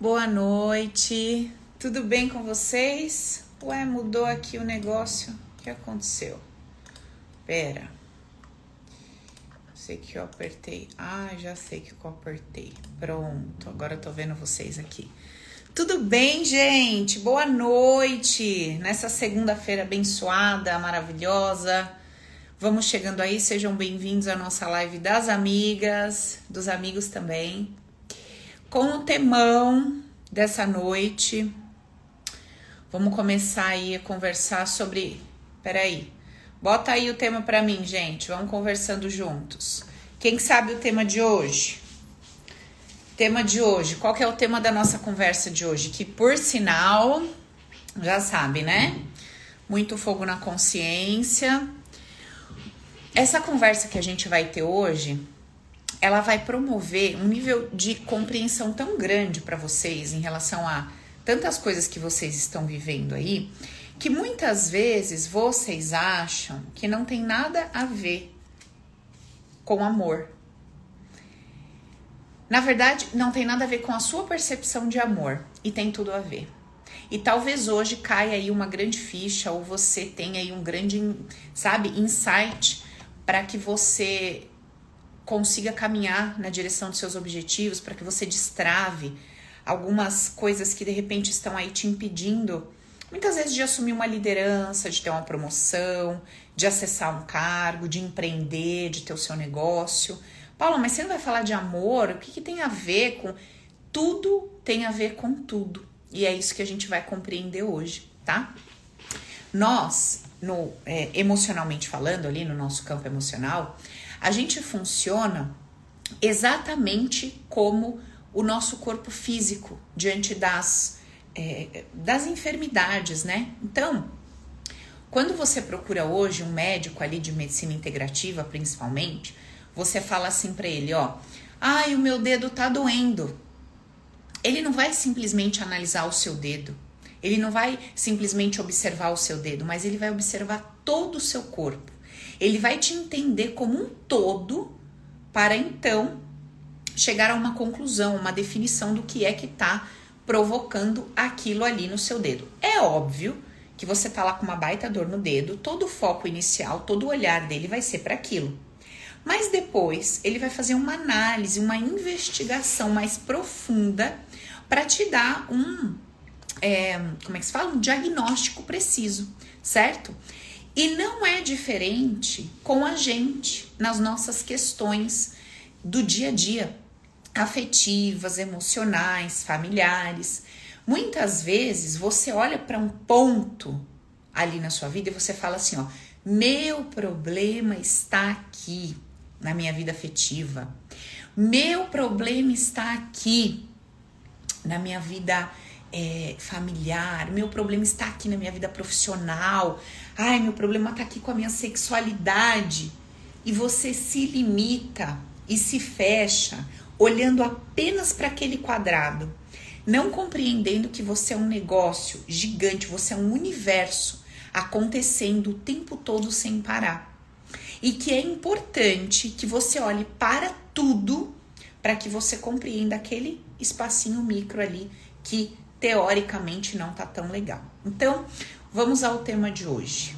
Boa noite. Tudo bem com vocês? Ué, mudou aqui o negócio. O que aconteceu? Pera. Sei que eu apertei. Ah, já sei que eu apertei. Pronto, agora eu tô vendo vocês aqui. Tudo bem, gente? Boa noite. Nessa segunda-feira abençoada, maravilhosa. Vamos chegando aí, sejam bem-vindos à nossa live das amigas, dos amigos também com o temão dessa noite. Vamos começar aí a conversar sobre. Peraí, bota aí o tema para mim, gente. Vamos conversando juntos. Quem sabe o tema de hoje? Tema de hoje. Qual que é o tema da nossa conversa de hoje? Que por sinal, já sabe, né? Muito fogo na consciência. Essa conversa que a gente vai ter hoje ela vai promover um nível de compreensão tão grande para vocês em relação a tantas coisas que vocês estão vivendo aí, que muitas vezes vocês acham que não tem nada a ver com amor. Na verdade, não tem nada a ver com a sua percepção de amor e tem tudo a ver. E talvez hoje caia aí uma grande ficha ou você tenha aí um grande, sabe, insight para que você consiga caminhar na direção dos seus objetivos, para que você destrave algumas coisas que de repente estão aí te impedindo, muitas vezes de assumir uma liderança, de ter uma promoção, de acessar um cargo, de empreender, de ter o seu negócio. Paula, mas você não vai falar de amor? O que, que tem a ver com. Tudo tem a ver com tudo. E é isso que a gente vai compreender hoje, tá? Nós, no é, emocionalmente falando, ali no nosso campo emocional, a gente funciona exatamente como o nosso corpo físico diante das, é, das enfermidades, né? Então, quando você procura hoje um médico ali de medicina integrativa, principalmente, você fala assim para ele, ó, ai, o meu dedo tá doendo. Ele não vai simplesmente analisar o seu dedo. Ele não vai simplesmente observar o seu dedo, mas ele vai observar todo o seu corpo. Ele vai te entender como um todo para então chegar a uma conclusão, uma definição do que é que está provocando aquilo ali no seu dedo. É óbvio que você tá lá com uma baita dor no dedo, todo o foco inicial, todo o olhar dele vai ser para aquilo. Mas depois ele vai fazer uma análise, uma investigação mais profunda para te dar um, é, como é que se fala? Um diagnóstico preciso, certo? E não é diferente com a gente nas nossas questões do dia a dia, afetivas, emocionais, familiares. Muitas vezes você olha para um ponto ali na sua vida e você fala assim, ó, meu problema está aqui na minha vida afetiva. Meu problema está aqui na minha vida é, familiar. Meu problema está aqui na minha vida profissional. Ai, meu problema tá aqui com a minha sexualidade. E você se limita e se fecha olhando apenas para aquele quadrado, não compreendendo que você é um negócio gigante, você é um universo acontecendo o tempo todo sem parar. E que é importante que você olhe para tudo para que você compreenda aquele espacinho micro ali que teoricamente não tá tão legal. Então, Vamos ao tema de hoje.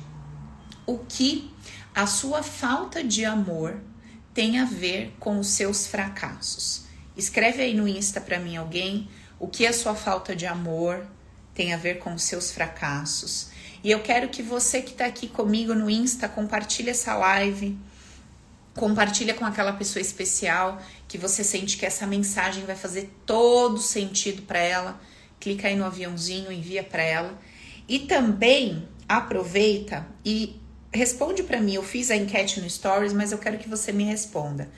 O que a sua falta de amor tem a ver com os seus fracassos? Escreve aí no Insta para mim alguém o que a sua falta de amor tem a ver com os seus fracassos. E eu quero que você que está aqui comigo no Insta compartilhe essa live, compartilha com aquela pessoa especial que você sente que essa mensagem vai fazer todo sentido para ela. Clica aí no aviãozinho, envia para ela e também aproveita e responde para mim. Eu fiz a enquete no Stories, mas eu quero que você me responda.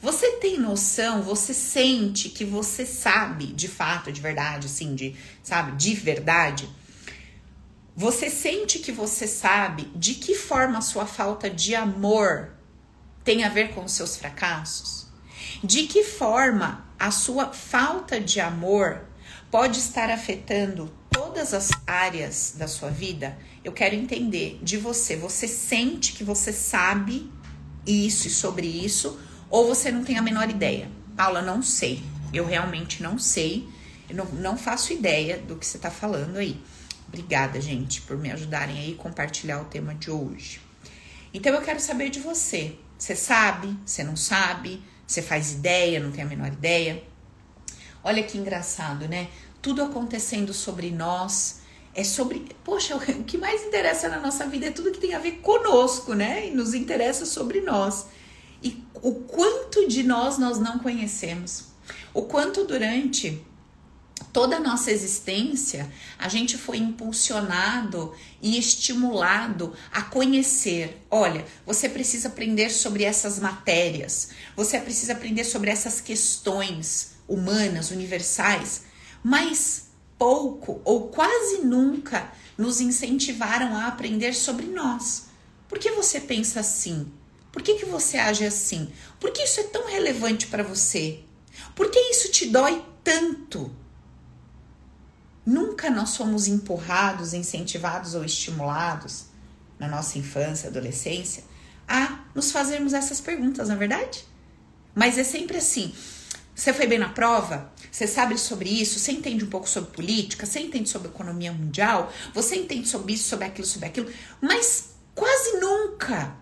Você tem noção, você sente que você sabe de fato, de verdade, assim, de, sabe, de verdade? Você sente que você sabe de que forma a sua falta de amor tem a ver com os seus fracassos? De que forma a sua falta de amor pode estar afetando todas as áreas da sua vida, eu quero entender de você. Você sente que você sabe isso e sobre isso, ou você não tem a menor ideia? Paula, não sei. Eu realmente não sei. Eu não, não faço ideia do que você está falando aí. Obrigada, gente, por me ajudarem aí a compartilhar o tema de hoje. Então eu quero saber de você. Você sabe? Você não sabe? Você faz ideia? Não tem a menor ideia? Olha que engraçado, né? Tudo acontecendo sobre nós. É sobre. Poxa, o que mais interessa na nossa vida é tudo que tem a ver conosco, né? E nos interessa sobre nós. E o quanto de nós nós não conhecemos. O quanto durante toda a nossa existência, a gente foi impulsionado e estimulado a conhecer. Olha, você precisa aprender sobre essas matérias, você precisa aprender sobre essas questões humanas, universais, mas pouco ou quase nunca nos incentivaram a aprender sobre nós. Por que você pensa assim? Por que, que você age assim? Por que isso é tão relevante para você? Por que isso te dói tanto? Nunca nós fomos empurrados, incentivados ou estimulados na nossa infância, adolescência, a nos fazermos essas perguntas, não é verdade? Mas é sempre assim. Você foi bem na prova? Você sabe sobre isso? Você entende um pouco sobre política? Você entende sobre economia mundial? Você entende sobre isso, sobre aquilo, sobre aquilo? Mas quase nunca.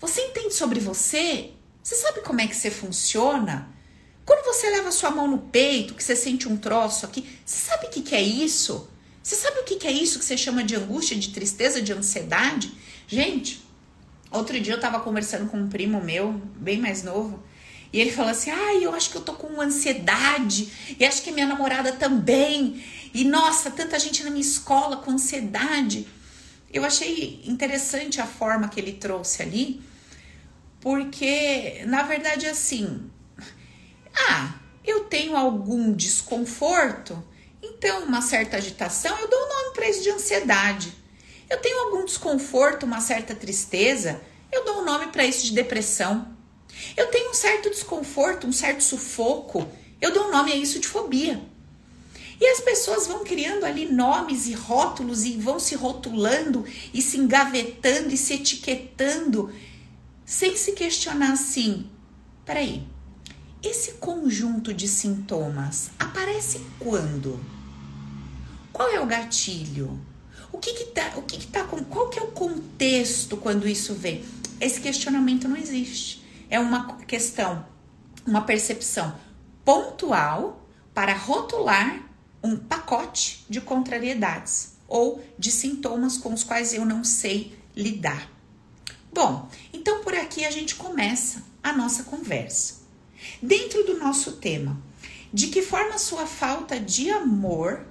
Você entende sobre você? Você sabe como é que você funciona? Quando você leva sua mão no peito, que você sente um troço aqui, você sabe o que, que é isso? Você sabe o que, que é isso que você chama de angústia, de tristeza, de ansiedade? Gente, outro dia eu tava conversando com um primo meu, bem mais novo, e ele falou assim: ai, ah, eu acho que eu tô com ansiedade, e acho que minha namorada também, e nossa, tanta gente na minha escola com ansiedade. Eu achei interessante a forma que ele trouxe ali, porque na verdade assim, ah, eu tenho algum desconforto, então uma certa agitação, eu dou um nome para isso de ansiedade. Eu tenho algum desconforto, uma certa tristeza, eu dou um nome para isso de depressão. Eu tenho um certo desconforto, um certo sufoco, eu dou um nome a isso de fobia. E as pessoas vão criando ali nomes e rótulos e vão se rotulando e se engavetando e se etiquetando sem se questionar assim: peraí, esse conjunto de sintomas aparece quando? Qual é o gatilho? O que que tá, o que que tá com, qual que é o contexto quando isso vem? Esse questionamento não existe. É uma questão, uma percepção pontual para rotular um pacote de contrariedades ou de sintomas com os quais eu não sei lidar. Bom, então por aqui a gente começa a nossa conversa. Dentro do nosso tema, de que forma sua falta de amor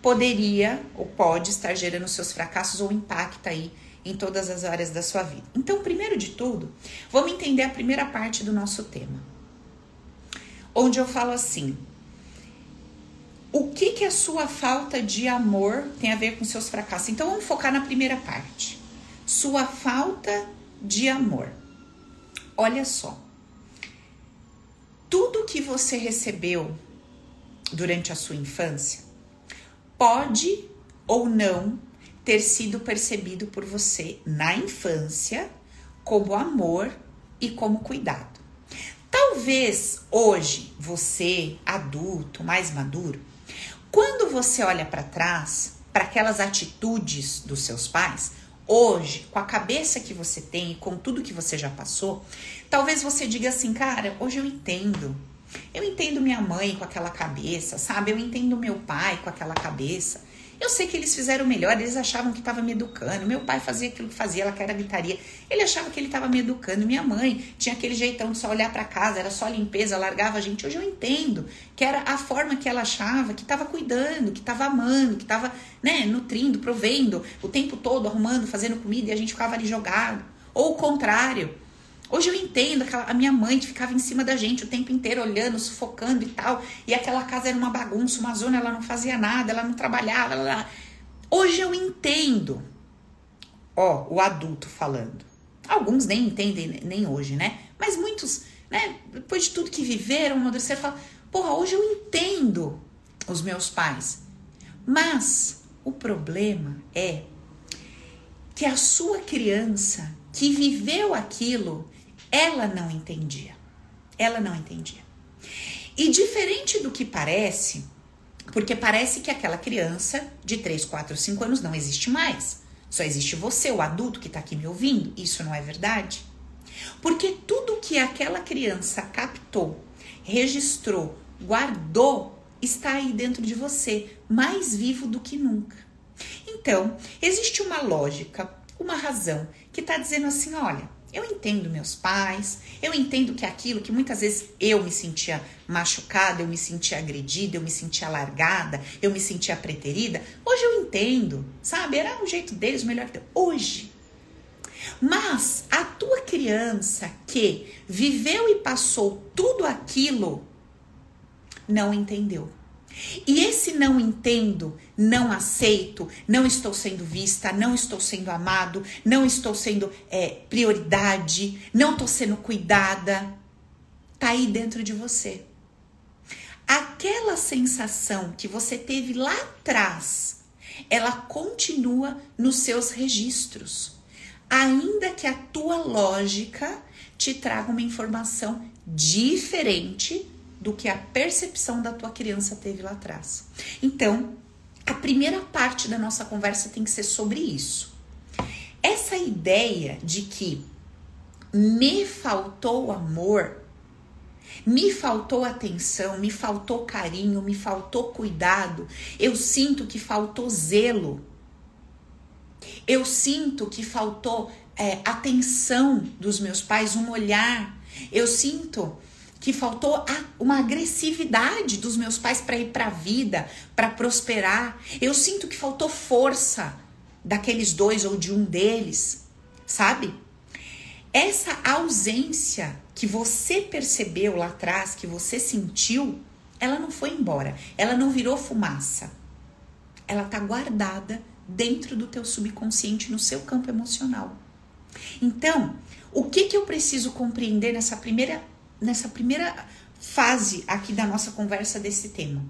poderia ou pode estar gerando seus fracassos ou impacta aí em todas as áreas da sua vida. Então, primeiro de tudo, vamos entender a primeira parte do nosso tema. Onde eu falo assim: o que que a sua falta de amor tem a ver com seus fracassos? Então, vamos focar na primeira parte. Sua falta de amor. Olha só tudo que você recebeu durante a sua infância pode ou não ter sido percebido por você na infância como amor e como cuidado. Talvez hoje você, adulto, mais maduro, quando você olha para trás, para aquelas atitudes dos seus pais, hoje, com a cabeça que você tem e com tudo que você já passou, talvez você diga assim, cara, hoje eu entendo. Eu entendo minha mãe com aquela cabeça, sabe? Eu entendo meu pai com aquela cabeça. Eu sei que eles fizeram melhor, eles achavam que estava me educando. Meu pai fazia aquilo que fazia, ela que era gritaria. Ele achava que ele estava me educando. Minha mãe tinha aquele jeitão de só olhar para casa, era só limpeza, largava a gente. Hoje eu entendo que era a forma que ela achava, que estava cuidando, que estava amando, que estava, né, nutrindo, provendo o tempo todo, arrumando, fazendo comida e a gente ficava ali jogado. Ou o contrário. Hoje eu entendo aquela, a minha mãe que ficava em cima da gente o tempo inteiro olhando, sufocando e tal. E aquela casa era uma bagunça, uma zona, ela não fazia nada, ela não trabalhava. Ela... Hoje eu entendo. Ó, o adulto falando. Alguns nem entendem nem hoje, né? Mas muitos, né? Depois de tudo que viveram, amadureceram, falam: porra, hoje eu entendo os meus pais. Mas o problema é que a sua criança que viveu aquilo ela não entendia. Ela não entendia. E diferente do que parece, porque parece que aquela criança de 3, 4, 5 anos não existe mais. Só existe você, o adulto que está aqui me ouvindo. Isso não é verdade? Porque tudo que aquela criança captou, registrou, guardou, está aí dentro de você, mais vivo do que nunca. Então, existe uma lógica, uma razão que está dizendo assim: olha, eu entendo meus pais, eu entendo que aquilo que muitas vezes eu me sentia machucada, eu me sentia agredida, eu me sentia largada, eu me sentia preterida, hoje eu entendo, sabe? Era o jeito deles, o melhor que eu. Hoje. Mas a tua criança que viveu e passou tudo aquilo não entendeu. E esse não entendo, não aceito, não estou sendo vista, não estou sendo amado, não estou sendo é, prioridade, não estou sendo cuidada, tá aí dentro de você. Aquela sensação que você teve lá atrás, ela continua nos seus registros, ainda que a tua lógica te traga uma informação diferente do que a percepção da tua criança teve lá atrás. Então, a primeira parte da nossa conversa tem que ser sobre isso. Essa ideia de que me faltou amor, me faltou atenção, me faltou carinho, me faltou cuidado, eu sinto que faltou zelo, eu sinto que faltou é, atenção dos meus pais, um olhar, eu sinto que faltou uma agressividade dos meus pais para ir para a vida, para prosperar. Eu sinto que faltou força daqueles dois ou de um deles, sabe? Essa ausência que você percebeu lá atrás, que você sentiu, ela não foi embora, ela não virou fumaça. Ela tá guardada dentro do teu subconsciente, no seu campo emocional. Então, o que que eu preciso compreender nessa primeira nessa primeira fase aqui da nossa conversa desse tema.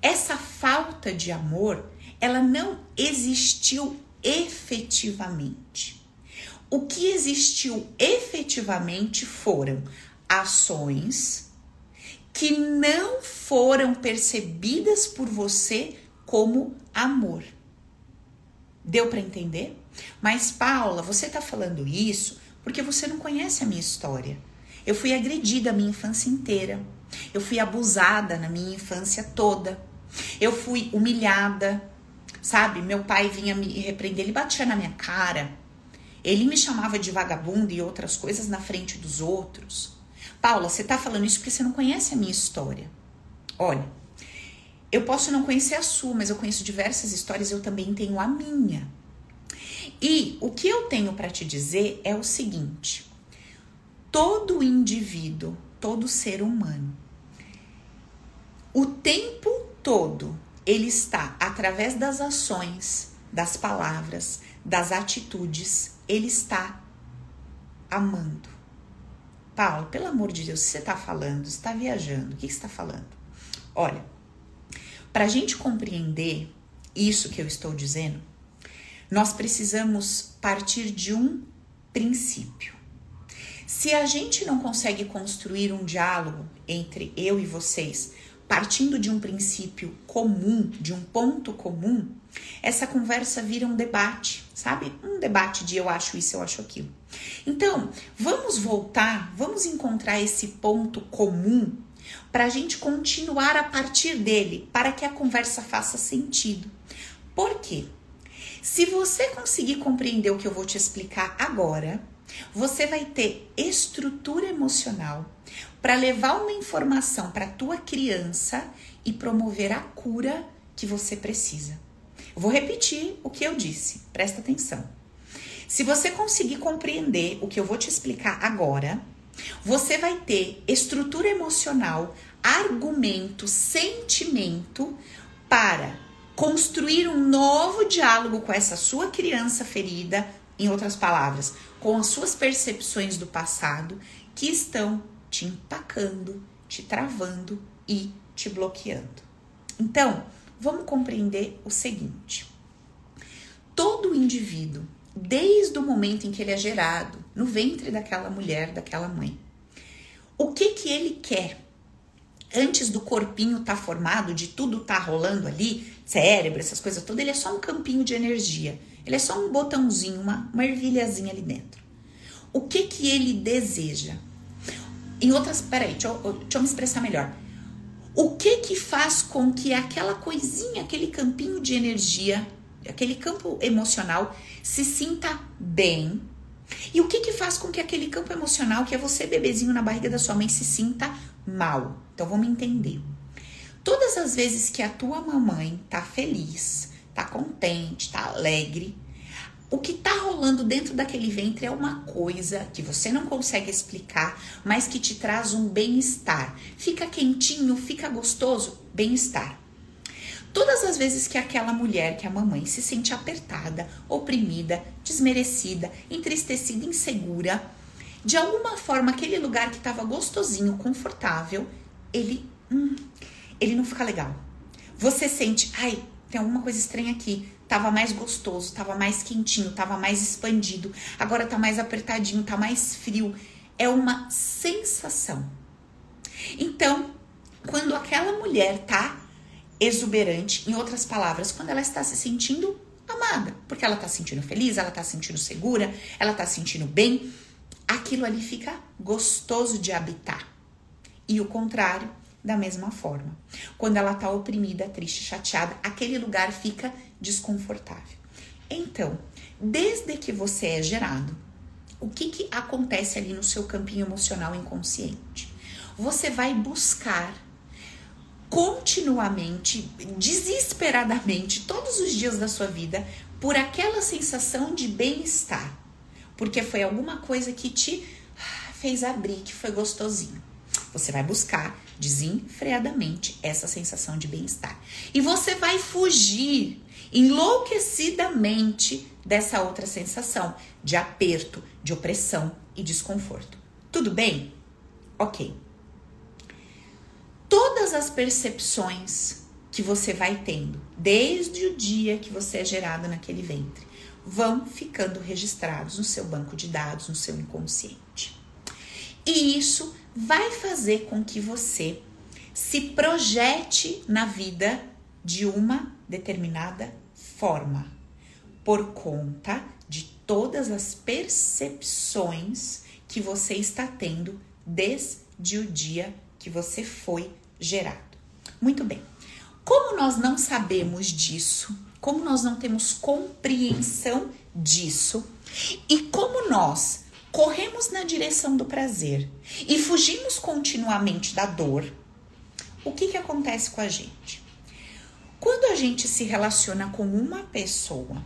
Essa falta de amor, ela não existiu efetivamente. O que existiu efetivamente foram ações que não foram percebidas por você como amor. Deu para entender? Mas Paula, você está falando isso porque você não conhece a minha história. Eu fui agredida a minha infância inteira. Eu fui abusada na minha infância toda. Eu fui humilhada, sabe? Meu pai vinha me repreender, ele batia na minha cara. Ele me chamava de vagabunda e outras coisas na frente dos outros. Paula, você tá falando isso porque você não conhece a minha história. Olha, eu posso não conhecer a sua, mas eu conheço diversas histórias, eu também tenho a minha. E o que eu tenho para te dizer é o seguinte: todo indivíduo, todo ser humano, o tempo todo, ele está através das ações, das palavras, das atitudes, ele está amando. Paulo, pelo amor de Deus, você está falando, está viajando, o que está falando? Olha, para a gente compreender isso que eu estou dizendo, nós precisamos partir de um princípio. Se a gente não consegue construir um diálogo entre eu e vocês, partindo de um princípio comum, de um ponto comum, essa conversa vira um debate, sabe? Um debate de eu acho isso, eu acho aquilo. Então, vamos voltar, vamos encontrar esse ponto comum para a gente continuar a partir dele, para que a conversa faça sentido. Por quê? Se você conseguir compreender o que eu vou te explicar agora, você vai ter estrutura emocional para levar uma informação para a tua criança e promover a cura que você precisa. vou repetir o que eu disse, presta atenção. Se você conseguir compreender o que eu vou te explicar agora, você vai ter estrutura emocional, argumento, sentimento para construir um novo diálogo com essa sua criança ferida, em outras palavras, com as suas percepções do passado que estão te empacando, te travando e te bloqueando. Então, vamos compreender o seguinte: todo indivíduo, desde o momento em que ele é gerado no ventre daquela mulher, daquela mãe, o que que ele quer? antes do corpinho tá formado, de tudo tá rolando ali, cérebro, essas coisas todas, ele é só um campinho de energia. Ele é só um botãozinho, uma, uma ervilhazinha ali dentro. O que que ele deseja? Em outras, peraí, deixa eu, deixa eu me expressar melhor. O que que faz com que aquela coisinha, aquele campinho de energia, aquele campo emocional se sinta bem? E o que que faz com que aquele campo emocional, que é você bebezinho na barriga da sua mãe, se sinta mal? Então vamos entender. Todas as vezes que a tua mamãe tá feliz, tá contente, tá alegre, o que tá rolando dentro daquele ventre é uma coisa que você não consegue explicar, mas que te traz um bem-estar. Fica quentinho, fica gostoso, bem-estar. Todas as vezes que aquela mulher, que a mamãe, se sente apertada, oprimida, desmerecida, entristecida, insegura, de alguma forma aquele lugar que estava gostosinho, confortável, ele, hum, ele não fica legal. Você sente, ai, tem alguma coisa estranha aqui. Tava mais gostoso, tava mais quentinho, tava mais expandido. Agora tá mais apertadinho, tá mais frio. É uma sensação. Então, quando aquela mulher tá exuberante, em outras palavras, quando ela está se sentindo amada, porque ela tá se sentindo feliz, ela tá se sentindo segura, ela tá se sentindo bem, aquilo ali fica gostoso de habitar. E o contrário, da mesma forma. Quando ela tá oprimida, triste, chateada, aquele lugar fica desconfortável. Então, desde que você é gerado, o que, que acontece ali no seu campinho emocional inconsciente? Você vai buscar continuamente, desesperadamente, todos os dias da sua vida, por aquela sensação de bem-estar. Porque foi alguma coisa que te ah, fez abrir, que foi gostosinho. Você vai buscar desenfreadamente essa sensação de bem-estar. E você vai fugir enlouquecidamente dessa outra sensação de aperto, de opressão e desconforto. Tudo bem? Ok. Todas as percepções que você vai tendo desde o dia que você é gerado naquele ventre vão ficando registrados no seu banco de dados, no seu inconsciente. E isso vai fazer com que você se projete na vida de uma determinada forma, por conta de todas as percepções que você está tendo desde o dia que você foi gerado. Muito bem. Como nós não sabemos disso, como nós não temos compreensão disso, e como nós corremos na direção do prazer e fugimos continuamente da dor, o que, que acontece com a gente? Quando a gente se relaciona com uma pessoa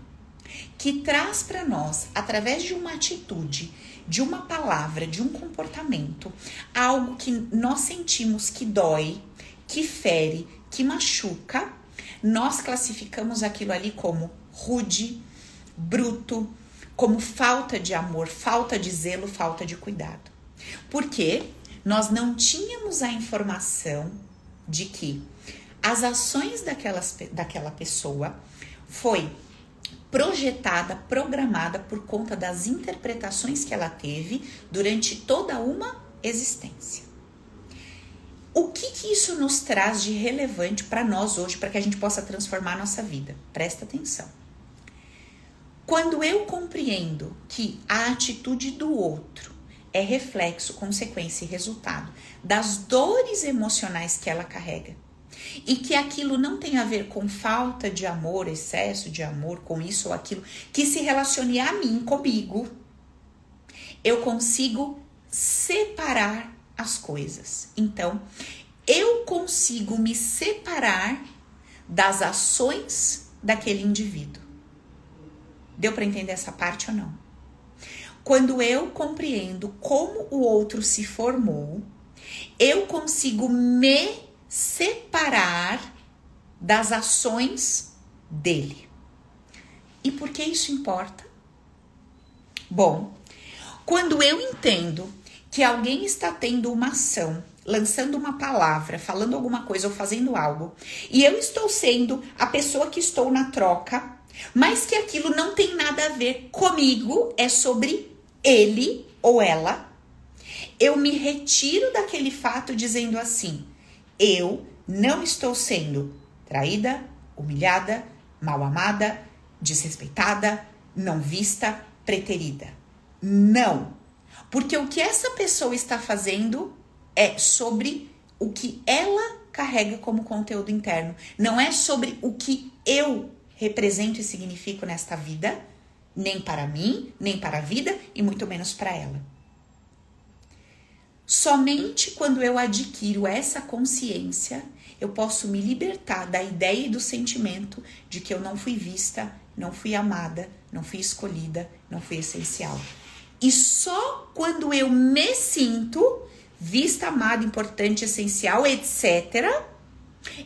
que traz para nós, através de uma atitude, de uma palavra, de um comportamento, algo que nós sentimos que dói, que fere, que machuca, nós classificamos aquilo ali como rude, bruto, como falta de amor, falta de zelo, falta de cuidado. Porque nós não tínhamos a informação de que as ações daquelas, daquela pessoa foi projetada, programada por conta das interpretações que ela teve durante toda uma existência. O que, que isso nos traz de relevante para nós hoje, para que a gente possa transformar a nossa vida? Presta atenção. Quando eu compreendo que a atitude do outro é reflexo, consequência e resultado das dores emocionais que ela carrega, e que aquilo não tem a ver com falta de amor, excesso de amor, com isso ou aquilo, que se relacione a mim, comigo, eu consigo separar as coisas. Então, eu consigo me separar das ações daquele indivíduo. Deu para entender essa parte ou não? Quando eu compreendo como o outro se formou, eu consigo me separar das ações dele. E por que isso importa? Bom, quando eu entendo que alguém está tendo uma ação, lançando uma palavra, falando alguma coisa ou fazendo algo, e eu estou sendo a pessoa que estou na troca, mas que aquilo não tem nada a ver comigo, é sobre ele ou ela, eu me retiro daquele fato dizendo assim: Eu não estou sendo traída, humilhada, mal amada, desrespeitada, não vista, preterida. Não. Porque o que essa pessoa está fazendo é sobre o que ela carrega como conteúdo interno. Não é sobre o que eu represento e significo nesta vida, nem para mim, nem para a vida e muito menos para ela. Somente quando eu adquiro essa consciência, eu posso me libertar da ideia e do sentimento de que eu não fui vista, não fui amada, não fui escolhida, não fui essencial. E só quando eu me sinto vista, amada, importante, essencial, etc.,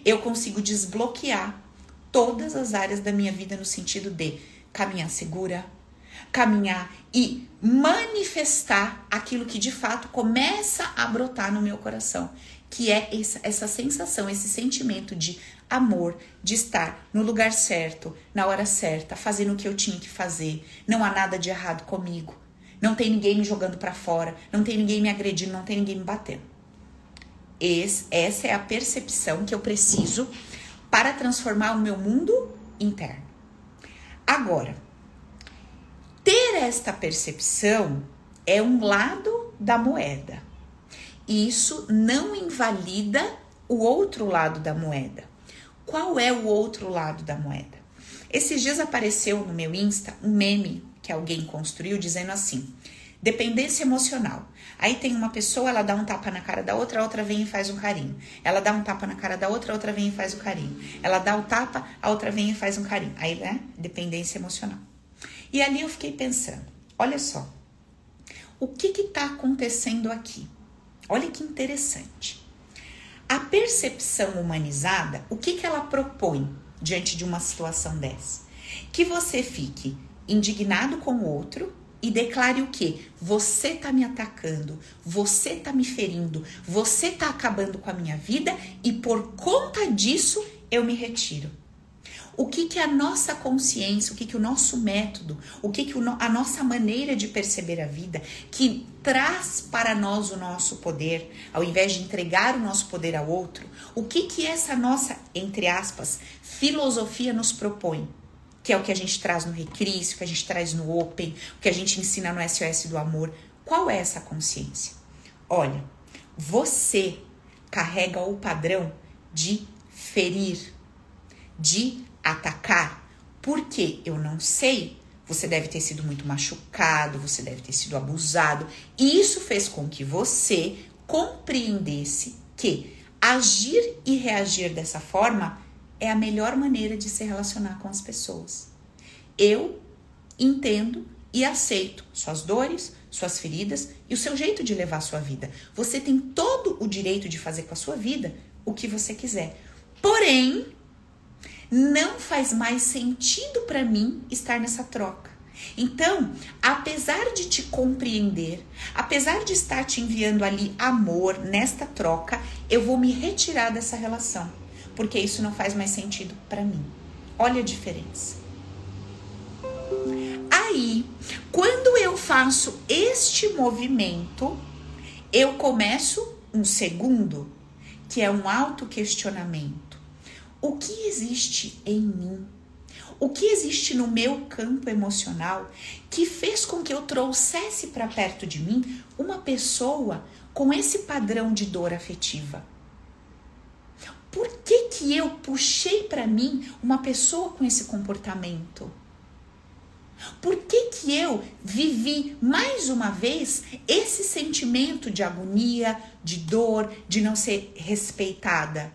eu consigo desbloquear todas as áreas da minha vida no sentido de caminhar segura, caminhar e manifestar aquilo que de fato começa a brotar no meu coração, que é essa, essa sensação, esse sentimento de amor, de estar no lugar certo, na hora certa, fazendo o que eu tinha que fazer. Não há nada de errado comigo. Não tem ninguém me jogando para fora, não tem ninguém me agredindo, não tem ninguém me batendo. Esse, essa é a percepção que eu preciso para transformar o meu mundo interno. Agora, ter esta percepção é um lado da moeda. Isso não invalida o outro lado da moeda. Qual é o outro lado da moeda? Esses dias apareceu no meu Insta um meme que alguém construiu dizendo assim: dependência emocional. Aí tem uma pessoa, ela dá um tapa na cara da outra, a outra vem e faz um carinho. Ela dá um tapa na cara da outra, a outra vem e faz um carinho. Ela dá o tapa, a outra vem e faz um carinho. Aí, né? Dependência emocional. E ali eu fiquei pensando, olha só, o que está acontecendo aqui? Olha que interessante. A percepção humanizada, o que, que ela propõe diante de uma situação dessa? Que você fique indignado com o outro e declare o que? Você tá me atacando, você tá me ferindo, você tá acabando com a minha vida e por conta disso eu me retiro o que, que a nossa consciência, o que, que o nosso método, o que, que a nossa maneira de perceber a vida, que traz para nós o nosso poder, ao invés de entregar o nosso poder ao outro, o que, que essa nossa, entre aspas, filosofia nos propõe? Que é o que a gente traz no Recris, o que a gente traz no Open, o que a gente ensina no SOS do Amor. Qual é essa consciência? Olha, você carrega o padrão de ferir, de atacar? Porque eu não sei. Você deve ter sido muito machucado, você deve ter sido abusado. E isso fez com que você compreendesse que agir e reagir dessa forma é a melhor maneira de se relacionar com as pessoas. Eu entendo e aceito suas dores, suas feridas e o seu jeito de levar a sua vida. Você tem todo o direito de fazer com a sua vida o que você quiser. Porém, não faz mais sentido para mim estar nessa troca. Então, apesar de te compreender, apesar de estar te enviando ali amor nesta troca, eu vou me retirar dessa relação, porque isso não faz mais sentido para mim. Olha a diferença. Aí, quando eu faço este movimento, eu começo um segundo, que é um autoquestionamento o que existe em mim, o que existe no meu campo emocional que fez com que eu trouxesse para perto de mim uma pessoa com esse padrão de dor afetiva. Por que, que eu puxei para mim uma pessoa com esse comportamento? Por que, que eu vivi mais uma vez esse sentimento de agonia, de dor, de não ser respeitada?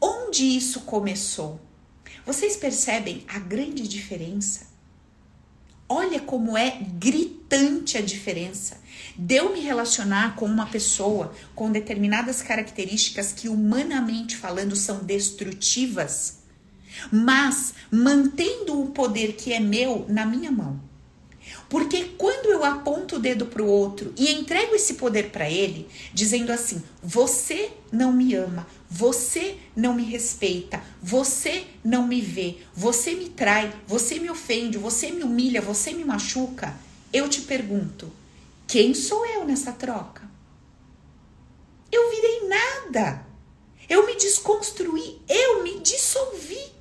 Onde isso começou? Vocês percebem a grande diferença? Olha como é gritante a diferença de eu me relacionar com uma pessoa com determinadas características que, humanamente falando, são destrutivas, mas mantendo o poder que é meu na minha mão. Porque quando eu aponto o dedo para o outro e entrego esse poder para ele, dizendo assim: você não me ama, você não me respeita, você não me vê, você me trai, você me ofende, você me humilha, você me machuca, eu te pergunto: quem sou eu nessa troca? Eu virei nada. Eu me desconstruí, eu me dissolvi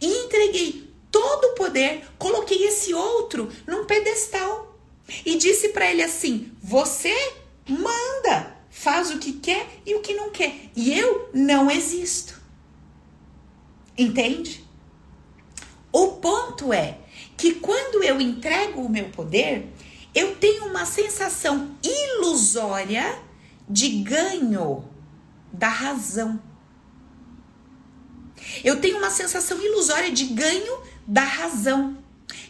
e entreguei todo o poder, coloquei esse outro num pedestal e disse para ele assim: "Você manda, faz o que quer e o que não quer, e eu não existo". Entende? O ponto é que quando eu entrego o meu poder, eu tenho uma sensação ilusória de ganho da razão. Eu tenho uma sensação ilusória de ganho da razão,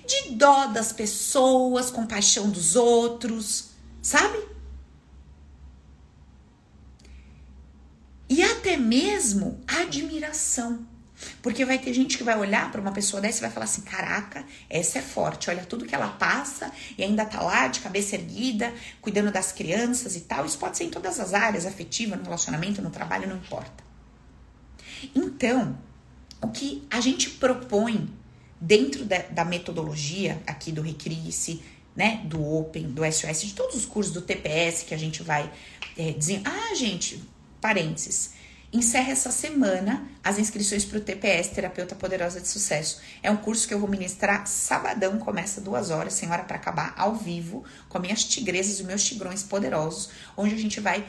de dó das pessoas, compaixão dos outros, sabe? E até mesmo admiração. Porque vai ter gente que vai olhar para uma pessoa dessa e vai falar assim: caraca, essa é forte, olha tudo que ela passa e ainda tá lá de cabeça erguida, cuidando das crianças e tal. Isso pode ser em todas as áreas, afetiva, no relacionamento, no trabalho, não importa. Então, o que a gente propõe dentro da, da metodologia aqui do Recrisse, né, do Open, do SOS, de todos os cursos do TPS que a gente vai é, dizer. Ah, gente, parênteses encerra essa semana as inscrições para o TPS, Terapeuta Poderosa de Sucesso. É um curso que eu vou ministrar sabadão, começa duas horas, sem hora para acabar, ao vivo, com minhas tigresas e meus tigrões poderosos, onde a gente vai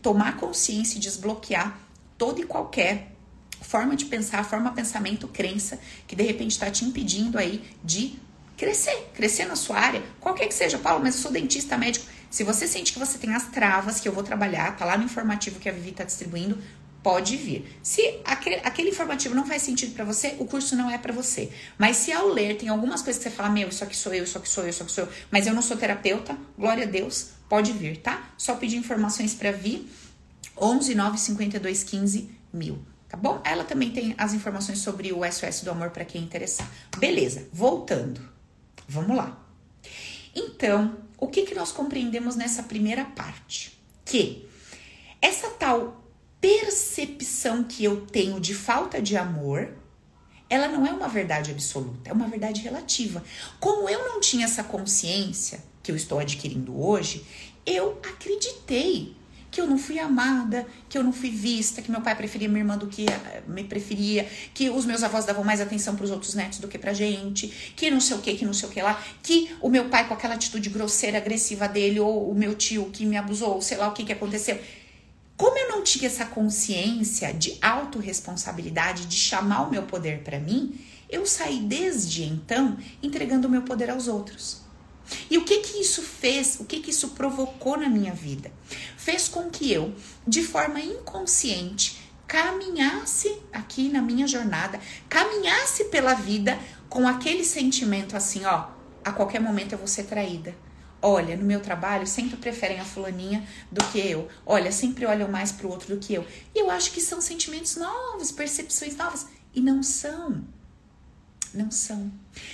tomar consciência e desbloquear toda e qualquer forma de pensar, forma pensamento, crença que de repente está te impedindo aí de crescer, crescer na sua área, qualquer que seja, Paulo, mas eu sou dentista, médico. Se você sente que você tem as travas que eu vou trabalhar, tá lá no informativo que a Vivi está distribuindo, pode vir. Se aquele, aquele informativo não faz sentido para você, o curso não é para você. Mas se ao ler tem algumas coisas que você fala, meu, isso aqui sou eu, isso aqui sou eu, isso aqui sou eu, mas eu não sou terapeuta, glória a Deus, pode vir, tá? Só pedir informações para vir, 11 9 52 15 mil. Tá bom? Ela também tem as informações sobre o SOS do amor para quem interessar. Beleza, voltando. Vamos lá. Então, o que, que nós compreendemos nessa primeira parte? Que essa tal percepção que eu tenho de falta de amor, ela não é uma verdade absoluta, é uma verdade relativa. Como eu não tinha essa consciência que eu estou adquirindo hoje, eu acreditei que eu não fui amada, que eu não fui vista, que meu pai preferia minha irmã do que eh, me preferia, que os meus avós davam mais atenção para os outros netos do que pra gente, que não sei o que, que não sei o que lá, que o meu pai com aquela atitude grosseira, agressiva dele, ou o meu tio que me abusou, sei lá o que que aconteceu. Como eu não tinha essa consciência de autorresponsabilidade, de chamar o meu poder para mim, eu saí desde então entregando o meu poder aos outros. E o que que isso fez? O que que isso provocou na minha vida? Fez com que eu, de forma inconsciente, caminhasse aqui na minha jornada, caminhasse pela vida com aquele sentimento assim, ó, a qualquer momento eu vou ser traída. Olha, no meu trabalho sempre preferem a fulaninha do que eu. Olha, sempre olham mais pro outro do que eu. E eu acho que são sentimentos novos, percepções novas. E não são. Não são.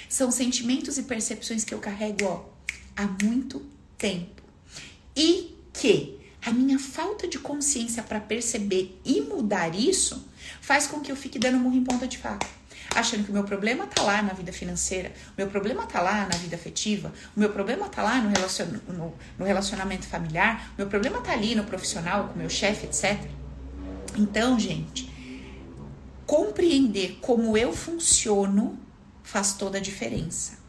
São sentimentos e percepções que eu carrego ó, há muito tempo. E que a minha falta de consciência para perceber e mudar isso faz com que eu fique dando murro em ponta de faca achando que o meu problema tá lá na vida financeira, o meu problema tá lá na vida afetiva, o meu problema tá lá no, relacion, no, no relacionamento familiar, o meu problema tá ali no profissional, com o meu chefe, etc. Então, gente, compreender como eu funciono faz toda a diferença.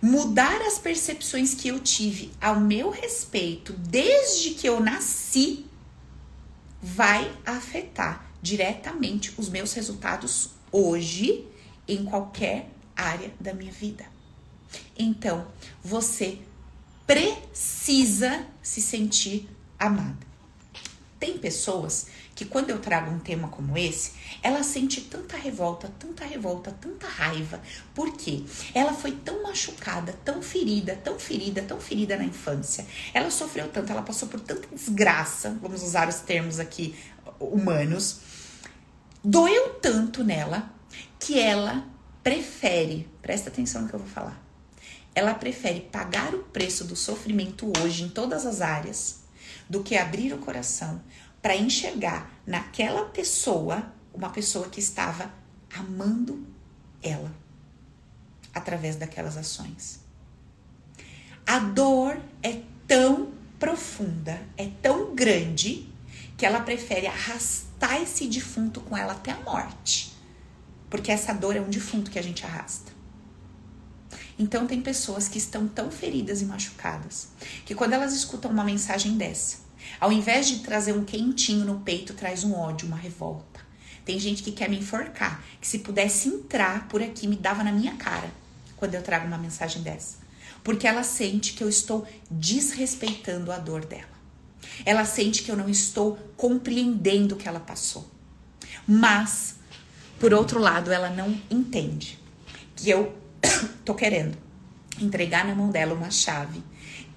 Mudar as percepções que eu tive ao meu respeito desde que eu nasci vai afetar diretamente os meus resultados hoje em qualquer área da minha vida. Então, você precisa se sentir amada. Tem pessoas que quando eu trago um tema como esse, ela sente tanta revolta, tanta revolta, tanta raiva. Por quê? Ela foi tão machucada, tão ferida, tão ferida, tão ferida na infância. Ela sofreu tanto, ela passou por tanta desgraça, vamos usar os termos aqui humanos. Doeu tanto nela que ela prefere, presta atenção no que eu vou falar, ela prefere pagar o preço do sofrimento hoje em todas as áreas do que abrir o coração para enxergar naquela pessoa uma pessoa que estava amando ela através daquelas ações. A dor é tão profunda, é tão grande que ela prefere arrastar esse defunto com ela até a morte. Porque essa dor é um defunto que a gente arrasta. Então tem pessoas que estão tão feridas e machucadas que quando elas escutam uma mensagem dessa, ao invés de trazer um quentinho no peito, traz um ódio, uma revolta. Tem gente que quer me enforcar, que se pudesse entrar por aqui me dava na minha cara quando eu trago uma mensagem dessa. Porque ela sente que eu estou desrespeitando a dor dela. Ela sente que eu não estou compreendendo o que ela passou. Mas, por outro lado, ela não entende que eu tô querendo entregar na mão dela uma chave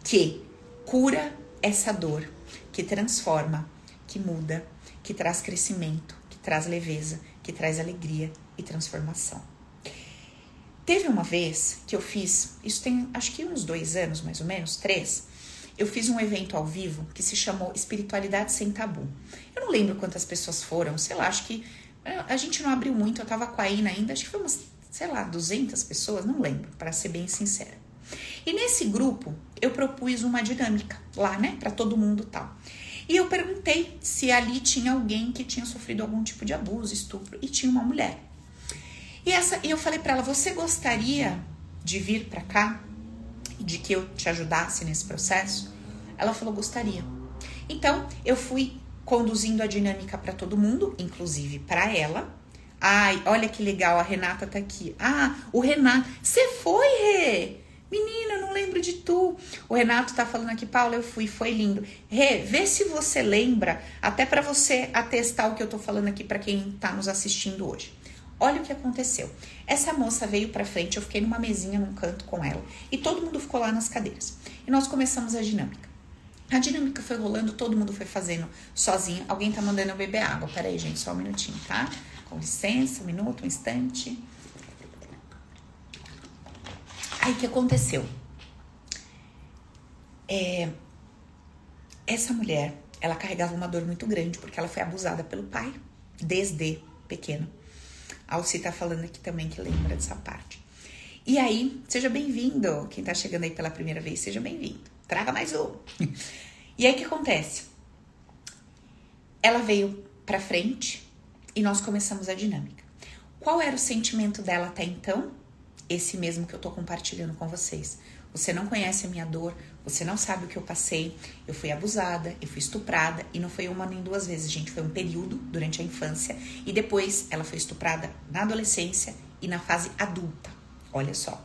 que cura essa dor, que transforma, que muda, que traz crescimento, que traz leveza, que traz alegria e transformação. Teve uma vez que eu fiz, isso tem acho que uns dois anos mais ou menos, três, eu fiz um evento ao vivo que se chamou Espiritualidade Sem Tabu. Eu não lembro quantas pessoas foram, sei lá, acho que a gente não abriu muito, eu tava com a Ina ainda, acho que foi umas, sei lá, 200 pessoas, não lembro, para ser bem sincera. E nesse grupo eu propus uma dinâmica lá, né, para todo mundo tal. E eu perguntei se ali tinha alguém que tinha sofrido algum tipo de abuso, estupro, e tinha uma mulher. E essa, eu falei para ela: "Você gostaria de vir para cá de que eu te ajudasse nesse processo?" Ela falou: "Gostaria". Então, eu fui conduzindo a dinâmica para todo mundo, inclusive para ela. Ai, olha que legal, a Renata tá aqui. Ah, o Renato. Você foi, Rê? Menina, não lembro de tu. O Renato tá falando aqui, Paula, eu fui, foi lindo. Rê, vê se você lembra, até para você atestar o que eu tô falando aqui para quem tá nos assistindo hoje. Olha o que aconteceu. Essa moça veio para frente, eu fiquei numa mesinha num canto com ela e todo mundo ficou lá nas cadeiras. E nós começamos a dinâmica. A dinâmica foi rolando, todo mundo foi fazendo sozinho. Alguém tá mandando eu beber água. Pera aí, gente, só um minutinho, tá? Com licença, um minuto, um instante. Aí o que aconteceu? É, essa mulher, ela carregava uma dor muito grande porque ela foi abusada pelo pai desde pequeno. A Alci tá falando aqui também que lembra dessa parte. E aí, seja bem-vindo. Quem tá chegando aí pela primeira vez, seja bem-vindo. Traga mais um. e aí o que acontece? Ela veio pra frente e nós começamos a dinâmica. Qual era o sentimento dela até então? Esse mesmo que eu tô compartilhando com vocês. Você não conhece a minha dor, você não sabe o que eu passei. Eu fui abusada, eu fui estuprada e não foi uma nem duas vezes, gente. Foi um período durante a infância e depois ela foi estuprada na adolescência e na fase adulta. Olha só.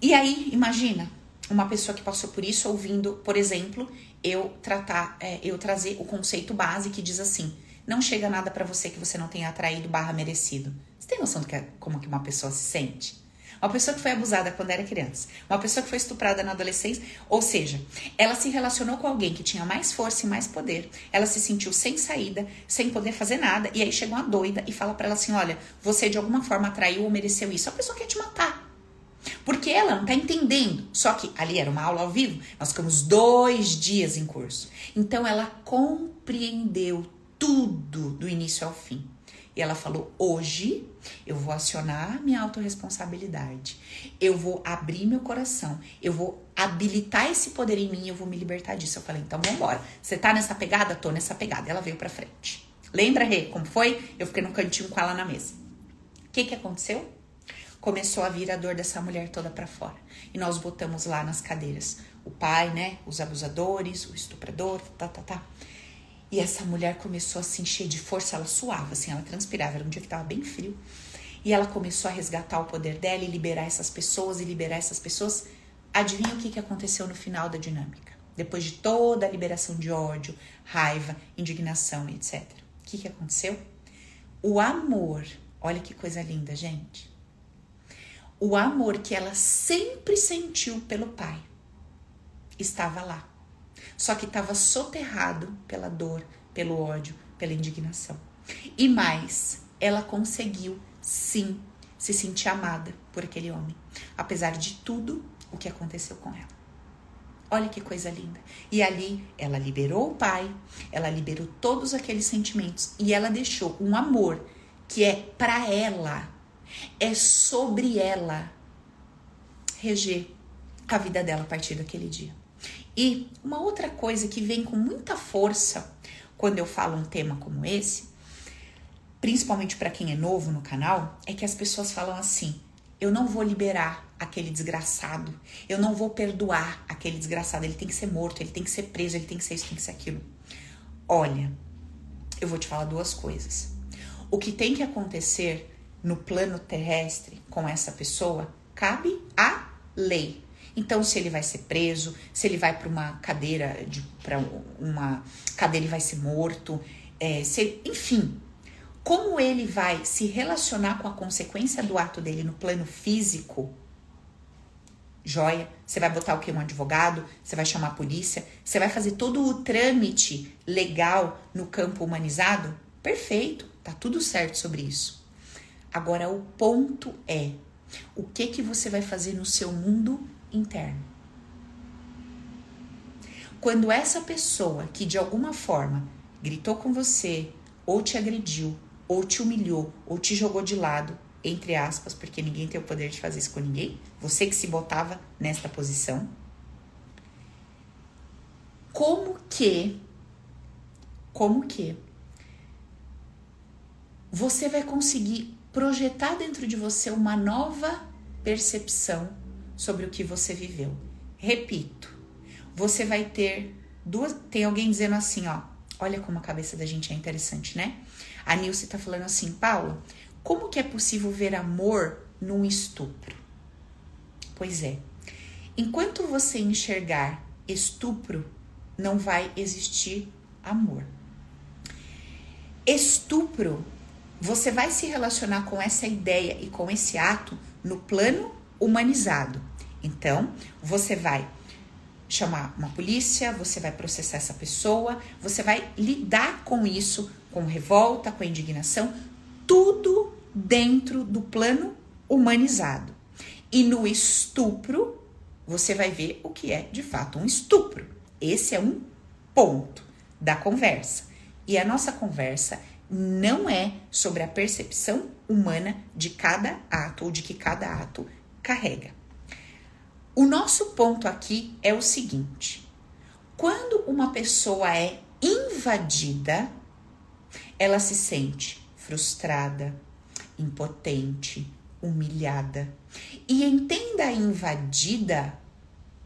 E aí, imagina uma pessoa que passou por isso ouvindo, por exemplo, eu tratar, é, eu trazer o conceito base que diz assim: não chega nada para você que você não tenha atraído barra merecido. Você tem noção do que é, como que uma pessoa se sente? Uma pessoa que foi abusada quando era criança, uma pessoa que foi estuprada na adolescência, ou seja, ela se relacionou com alguém que tinha mais força e mais poder, ela se sentiu sem saída, sem poder fazer nada, e aí chega uma doida e fala para ela assim: olha, você de alguma forma atraiu ou mereceu isso. A pessoa quer te matar. Porque ela não tá entendendo. Só que ali era uma aula ao vivo, nós ficamos dois dias em curso. Então ela compreendeu tudo do início ao fim. E ela falou: hoje eu vou acionar minha autorresponsabilidade. Eu vou abrir meu coração. Eu vou habilitar esse poder em mim eu vou me libertar disso. Eu falei: então vamos embora. Você tá nessa pegada? Tô nessa pegada. Ela veio pra frente. Lembra, Rê, como foi? Eu fiquei no cantinho com ela na mesa. O que que aconteceu? Começou a vir a dor dessa mulher toda para fora. E nós botamos lá nas cadeiras o pai, né? Os abusadores, o estuprador, tá, tá, tá. E essa mulher começou a se encher de força, ela suava, assim, ela transpirava. Era um dia que estava bem frio. E ela começou a resgatar o poder dela e liberar essas pessoas e liberar essas pessoas. Adivinha o que, que aconteceu no final da dinâmica? Depois de toda a liberação de ódio, raiva, indignação, etc. O que, que aconteceu? O amor, olha que coisa linda, gente. O amor que ela sempre sentiu pelo pai estava lá só que estava soterrado pela dor, pelo ódio, pela indignação. E mais, ela conseguiu sim se sentir amada por aquele homem, apesar de tudo o que aconteceu com ela. Olha que coisa linda. E ali ela liberou o pai, ela liberou todos aqueles sentimentos e ela deixou um amor que é para ela, é sobre ela reger a vida dela a partir daquele dia. E uma outra coisa que vem com muita força quando eu falo um tema como esse, principalmente para quem é novo no canal, é que as pessoas falam assim: eu não vou liberar aquele desgraçado, eu não vou perdoar aquele desgraçado, ele tem que ser morto, ele tem que ser preso, ele tem que ser isso, tem que ser aquilo. Olha, eu vou te falar duas coisas. O que tem que acontecer no plano terrestre com essa pessoa cabe à lei. Então, se ele vai ser preso, se ele vai para uma cadeira de para uma cadeira e vai ser morto, é, se, enfim, como ele vai se relacionar com a consequência do ato dele no plano físico, joia. Você vai botar o que? Um advogado? Você vai chamar a polícia? Você vai fazer todo o trâmite legal no campo humanizado? Perfeito, tá tudo certo sobre isso. Agora o ponto é: o que que você vai fazer no seu mundo interno? Quando essa pessoa que de alguma forma gritou com você, ou te agrediu, ou te humilhou, ou te jogou de lado, entre aspas, porque ninguém tem o poder de fazer isso com ninguém, você que se botava nesta posição. Como que, como que você vai conseguir projetar dentro de você uma nova percepção sobre o que você viveu? Repito, você vai ter duas. Tem alguém dizendo assim, ó. Olha como a cabeça da gente é interessante, né? A Nilce tá falando assim, Paulo, como que é possível ver amor num estupro? Pois é, enquanto você enxergar estupro, não vai existir amor. Estupro, você vai se relacionar com essa ideia e com esse ato no plano humanizado. Então, você vai chamar uma polícia, você vai processar essa pessoa, você vai lidar com isso, com revolta, com indignação, tudo dentro do plano humanizado. E no estupro, você vai ver o que é de fato um estupro. Esse é um ponto da conversa. E a nossa conversa não é sobre a percepção humana de cada ato ou de que cada ato carrega. O nosso ponto aqui é o seguinte: quando uma pessoa é invadida, ela se sente frustrada, impotente, humilhada. E entenda a invadida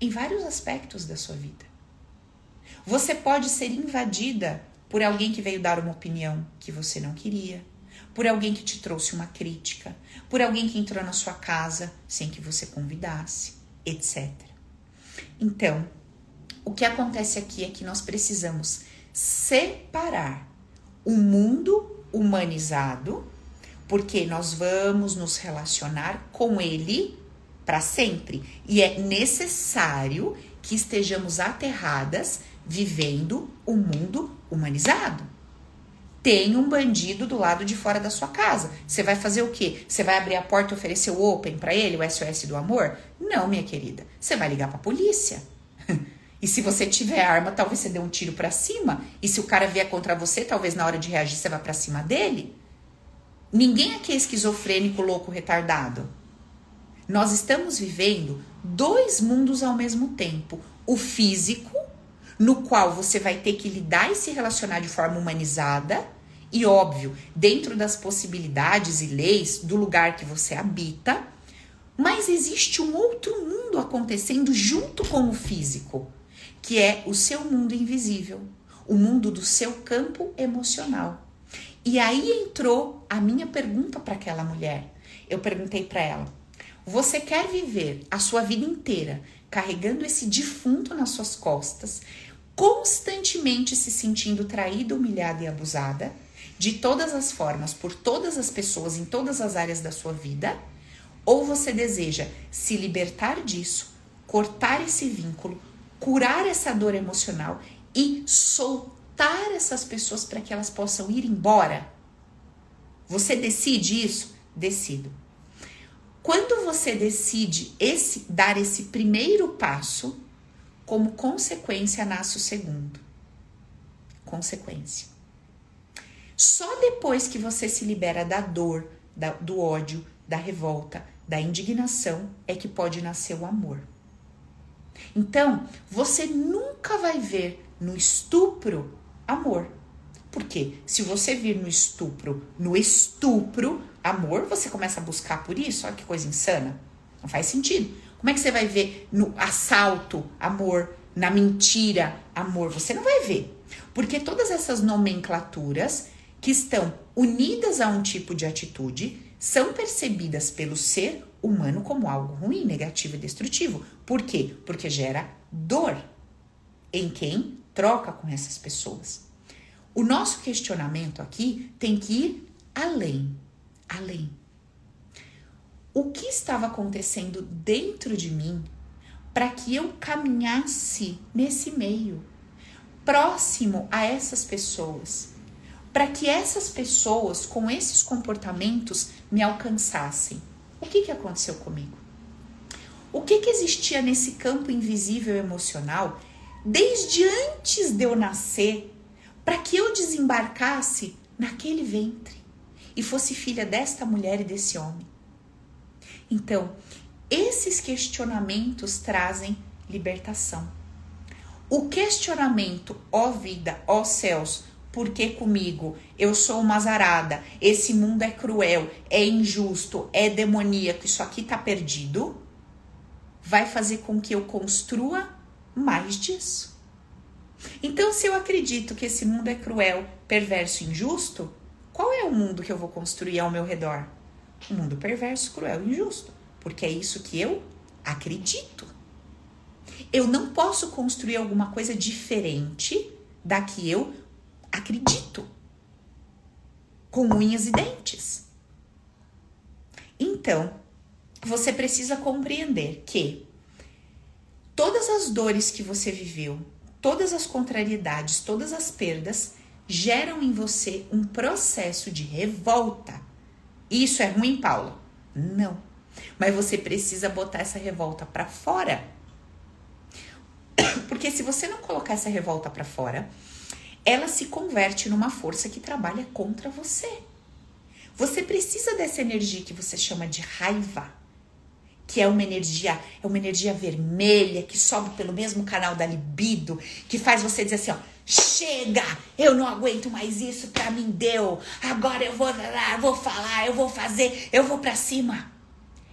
em vários aspectos da sua vida. Você pode ser invadida por alguém que veio dar uma opinião que você não queria, por alguém que te trouxe uma crítica, por alguém que entrou na sua casa sem que você convidasse, etc. Então, o que acontece aqui é que nós precisamos separar o mundo humanizado porque nós vamos nos relacionar com ele para sempre. E é necessário que estejamos aterradas vivendo o mundo humanizado. Tem um bandido do lado de fora da sua casa. Você vai fazer o quê? Você vai abrir a porta e oferecer o open para ele, o SOS do amor? Não, minha querida. Você vai ligar para a polícia. E se você tiver arma, talvez você dê um tiro para cima. E se o cara vier contra você, talvez na hora de reagir você vá para cima dele. Ninguém aqui é esquizofrênico, louco, retardado. Nós estamos vivendo dois mundos ao mesmo tempo: o físico, no qual você vai ter que lidar e se relacionar de forma humanizada, e óbvio, dentro das possibilidades e leis do lugar que você habita, mas existe um outro mundo acontecendo junto com o físico, que é o seu mundo invisível, o mundo do seu campo emocional. E aí entrou a minha pergunta para aquela mulher. Eu perguntei para ela: você quer viver a sua vida inteira carregando esse defunto nas suas costas, constantemente se sentindo traída, humilhada e abusada, de todas as formas, por todas as pessoas, em todas as áreas da sua vida? Ou você deseja se libertar disso, cortar esse vínculo, curar essa dor emocional e soltar? essas pessoas para que elas possam ir embora? Você decide isso? Decido. Quando você decide esse dar esse primeiro passo, como consequência nasce o segundo. Consequência. Só depois que você se libera da dor, da, do ódio, da revolta, da indignação, é que pode nascer o amor. Então, você nunca vai ver no estupro amor. Porque se você vir no estupro, no estupro, amor, você começa a buscar por isso. Olha que coisa insana. Não faz sentido. Como é que você vai ver no assalto, amor, na mentira, amor? Você não vai ver. Porque todas essas nomenclaturas que estão unidas a um tipo de atitude são percebidas pelo ser humano como algo ruim, negativo e destrutivo. Por quê? Porque gera dor em quem troca com essas pessoas. O nosso questionamento aqui tem que ir além, além. O que estava acontecendo dentro de mim para que eu caminhasse nesse meio, próximo a essas pessoas, para que essas pessoas com esses comportamentos me alcançassem? O que, que aconteceu comigo? O que, que existia nesse campo invisível emocional desde antes de eu nascer para que eu desembarcasse naquele ventre e fosse filha desta mulher e desse homem? Então, esses questionamentos trazem libertação. O questionamento, ó vida, ó céus, por que comigo? Eu sou uma azarada, esse mundo é cruel, é injusto, é demoníaco, isso aqui tá perdido, vai fazer com que eu construa mais disso. Então, se eu acredito que esse mundo é cruel, perverso e injusto, qual é o mundo que eu vou construir ao meu redor? Um mundo perverso, cruel e injusto, porque é isso que eu acredito. Eu não posso construir alguma coisa diferente da que eu acredito, com unhas e dentes. Então, você precisa compreender que todas as dores que você viveu, todas as contrariedades, todas as perdas geram em você um processo de revolta. Isso é ruim, Paula? Não. Mas você precisa botar essa revolta para fora. Porque se você não colocar essa revolta para fora, ela se converte numa força que trabalha contra você. Você precisa dessa energia que você chama de raiva, que é uma energia, é uma energia vermelha que sobe pelo mesmo canal da libido, que faz você dizer assim, ó, chega, eu não aguento mais isso, pra mim deu. Agora eu vou eu vou falar, eu vou fazer, eu vou para cima.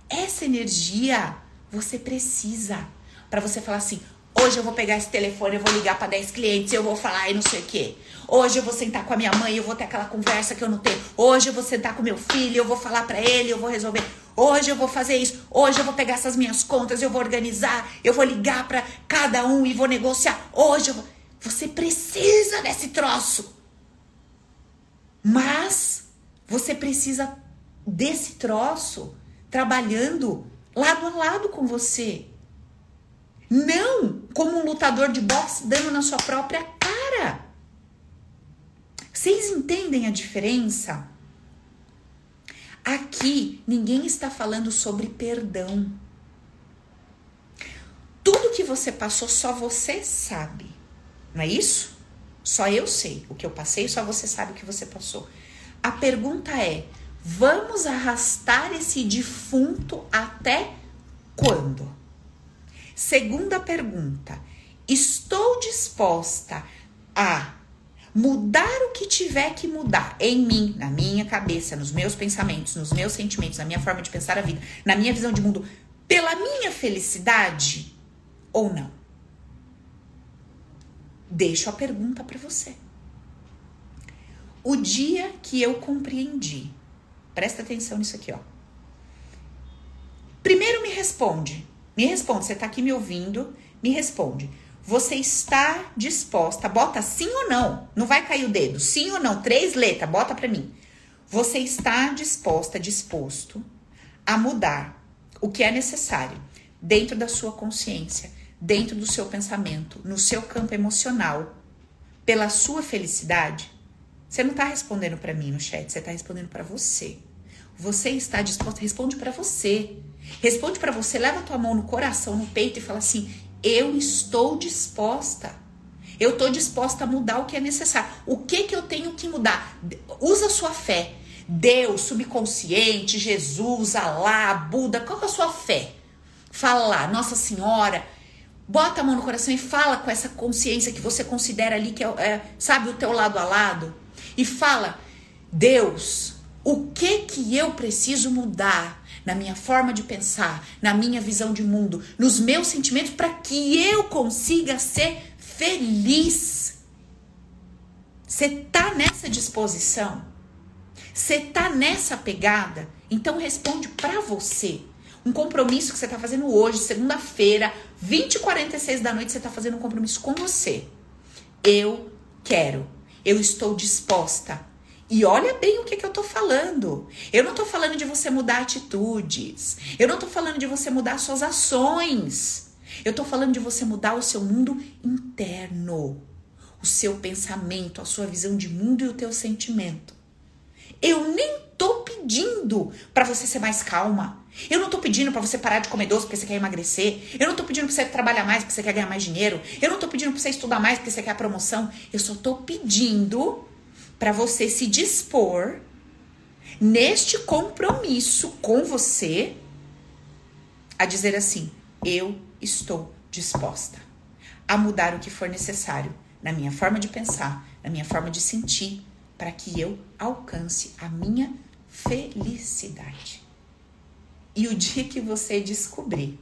Essa energia você precisa para você falar assim: Hoje eu vou pegar esse telefone, eu vou ligar para 10 clientes, eu vou falar e não sei o quê. Hoje eu vou sentar com a minha mãe, eu vou ter aquela conversa que eu não tenho. Hoje eu vou sentar com meu filho, eu vou falar para ele, eu vou resolver. Hoje eu vou fazer isso. Hoje eu vou pegar essas minhas contas, eu vou organizar, eu vou ligar para cada um e vou negociar. Hoje eu vou... Você precisa desse troço. Mas você precisa desse troço trabalhando lado a lado com você. Não como um lutador de boxe dando na sua própria cara. Vocês entendem a diferença? Aqui ninguém está falando sobre perdão. Tudo que você passou só você sabe. Não é isso? Só eu sei o que eu passei, só você sabe o que você passou. A pergunta é: vamos arrastar esse defunto até quando? Segunda pergunta: estou disposta a mudar o que tiver que mudar em mim, na minha cabeça, nos meus pensamentos, nos meus sentimentos, na minha forma de pensar a vida, na minha visão de mundo, pela minha felicidade ou não? Deixo a pergunta para você. O dia que eu compreendi, presta atenção nisso aqui, ó. Primeiro me responde, me responde, você está aqui me ouvindo, me responde. Você está disposta, bota sim ou não, não vai cair o dedo, sim ou não, três letras, bota para mim. Você está disposta, disposto a mudar o que é necessário dentro da sua consciência, dentro do seu pensamento, no seu campo emocional, pela sua felicidade? Você não está respondendo para mim no chat, você está respondendo para você. Você está disposta? Responde para você. Responde para você, leva tua mão no coração, no peito e fala assim: "Eu estou disposta. Eu estou disposta a mudar o que é necessário. O que que eu tenho que mudar? Usa a sua fé. Deus, subconsciente, Jesus, Alá, Buda, qual é a sua fé? Fala lá, Nossa Senhora, bota a mão no coração e fala com essa consciência que você considera ali que é, é sabe, o teu lado a lado. e fala: Deus, o que que eu preciso mudar na minha forma de pensar, na minha visão de mundo, nos meus sentimentos para que eu consiga ser feliz? Você tá nessa disposição? Você tá nessa pegada? Então responde para você. Um compromisso que você tá fazendo hoje, segunda-feira, 20 e 46 da noite, você tá fazendo um compromisso com você. Eu quero. Eu estou disposta. E olha bem o que, que eu tô falando. Eu não tô falando de você mudar atitudes. Eu não tô falando de você mudar suas ações. Eu tô falando de você mudar o seu mundo interno. O seu pensamento, a sua visão de mundo e o teu sentimento. Eu nem tô pedindo para você ser mais calma. Eu não tô pedindo para você parar de comer doce porque você quer emagrecer. Eu não tô pedindo para você trabalhar mais porque você quer ganhar mais dinheiro. Eu não tô pedindo para você estudar mais porque você quer a promoção. Eu só tô pedindo para você se dispor neste compromisso com você a dizer assim: eu estou disposta a mudar o que for necessário na minha forma de pensar, na minha forma de sentir, para que eu alcance a minha felicidade. E o dia que você descobrir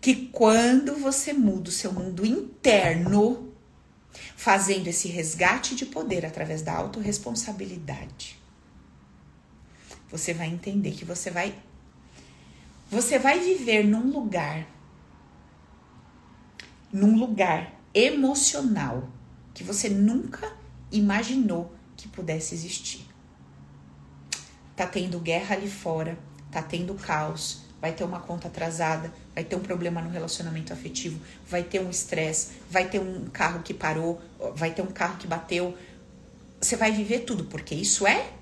que quando você muda o seu mundo interno, fazendo esse resgate de poder através da autorresponsabilidade, você vai entender que você vai você vai viver num lugar num lugar emocional que você nunca imaginou que pudesse existir. Tá tendo guerra ali fora, tá tendo caos, vai ter uma conta atrasada, vai ter um problema no relacionamento afetivo, vai ter um estresse, vai ter um carro que parou, vai ter um carro que bateu. Você vai viver tudo, porque isso é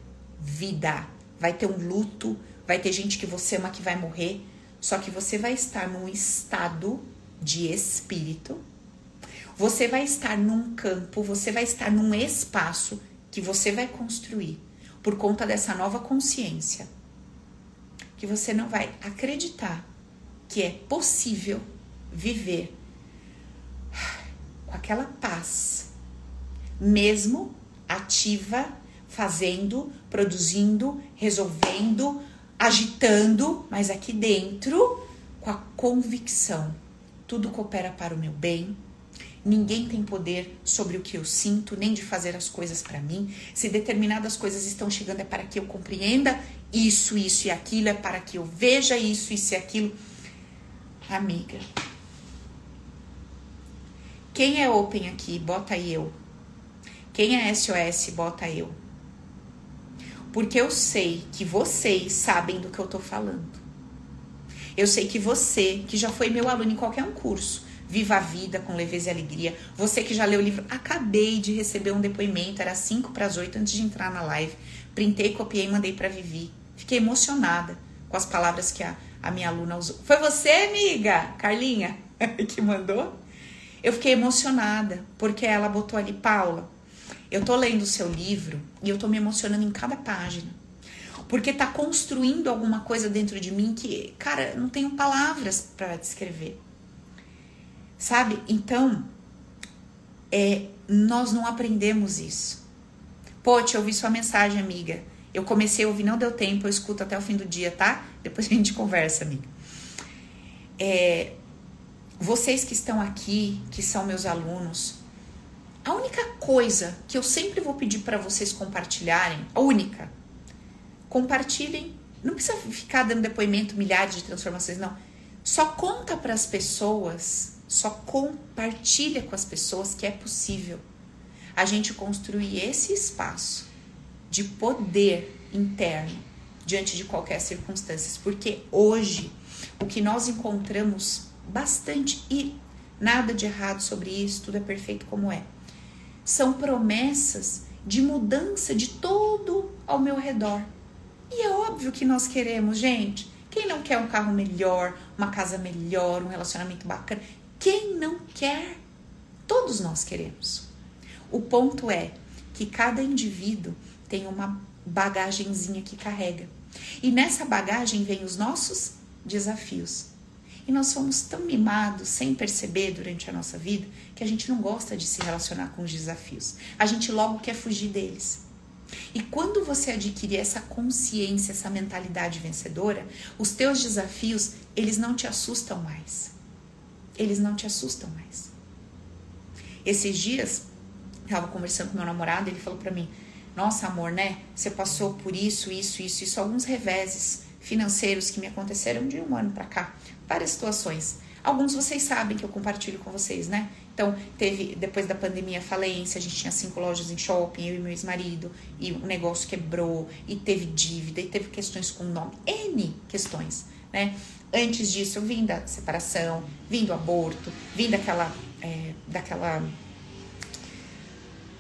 vida. Vai ter um luto, vai ter gente que você ama que vai morrer, só que você vai estar num estado de espírito. Você vai estar num campo, você vai estar num espaço que você vai construir por conta dessa nova consciência, que você não vai acreditar que é possível viver com aquela paz, mesmo ativa, fazendo, produzindo, resolvendo, agitando, mas aqui dentro com a convicção: tudo coopera para o meu bem, Ninguém tem poder sobre o que eu sinto, nem de fazer as coisas para mim. Se determinadas coisas estão chegando é para que eu compreenda isso, isso e aquilo, é para que eu veja isso, isso e aquilo. Amiga. Quem é open aqui, bota eu. Quem é SOS, bota eu. Porque eu sei que vocês sabem do que eu tô falando. Eu sei que você, que já foi meu aluno em qualquer um curso, Viva a Vida com Leveza e Alegria. Você que já leu o livro, acabei de receber um depoimento, era 5 para as 8 antes de entrar na live. Printei, copiei e mandei para Vivi. Fiquei emocionada com as palavras que a, a minha aluna usou. Foi você, amiga? Carlinha, que mandou? Eu fiquei emocionada, porque ela botou ali, Paula, eu tô lendo o seu livro e eu tô me emocionando em cada página. Porque tá construindo alguma coisa dentro de mim que, cara, não tenho palavras para descrever. Sabe? Então, é, nós não aprendemos isso. Pô, te ouvi sua mensagem, amiga. Eu comecei a ouvir, não deu tempo, eu escuto até o fim do dia, tá? Depois a gente conversa, amiga. É, vocês que estão aqui, que são meus alunos, a única coisa que eu sempre vou pedir para vocês compartilharem, a única, compartilhem. Não precisa ficar dando depoimento, milhares de transformações, não. Só conta para as pessoas só compartilha com as pessoas que é possível a gente construir esse espaço de poder interno diante de qualquer circunstância, porque hoje o que nós encontramos bastante e nada de errado sobre isso, tudo é perfeito como é. São promessas de mudança de todo ao meu redor. E é óbvio que nós queremos, gente. Quem não quer um carro melhor, uma casa melhor, um relacionamento bacana? Quem não quer? Todos nós queremos. O ponto é que cada indivíduo tem uma bagagenzinha que carrega. E nessa bagagem vem os nossos desafios. E nós somos tão mimados sem perceber durante a nossa vida que a gente não gosta de se relacionar com os desafios. A gente logo quer fugir deles. E quando você adquirir essa consciência, essa mentalidade vencedora, os teus desafios, eles não te assustam mais. Eles não te assustam mais. Esses dias, estava conversando com meu namorado, ele falou para mim: "Nossa, amor, né? Você passou por isso, isso, isso, isso, alguns reveses financeiros que me aconteceram de um ano para cá, várias situações. Alguns vocês sabem que eu compartilho com vocês, né? Então, teve, depois da pandemia, falência, a gente tinha cinco lojas em shopping, eu e meu ex-marido, e o negócio quebrou, e teve dívida, e teve questões com nome, N questões, né? Antes disso, vim da separação, vim do aborto, vim daquela, é, daquela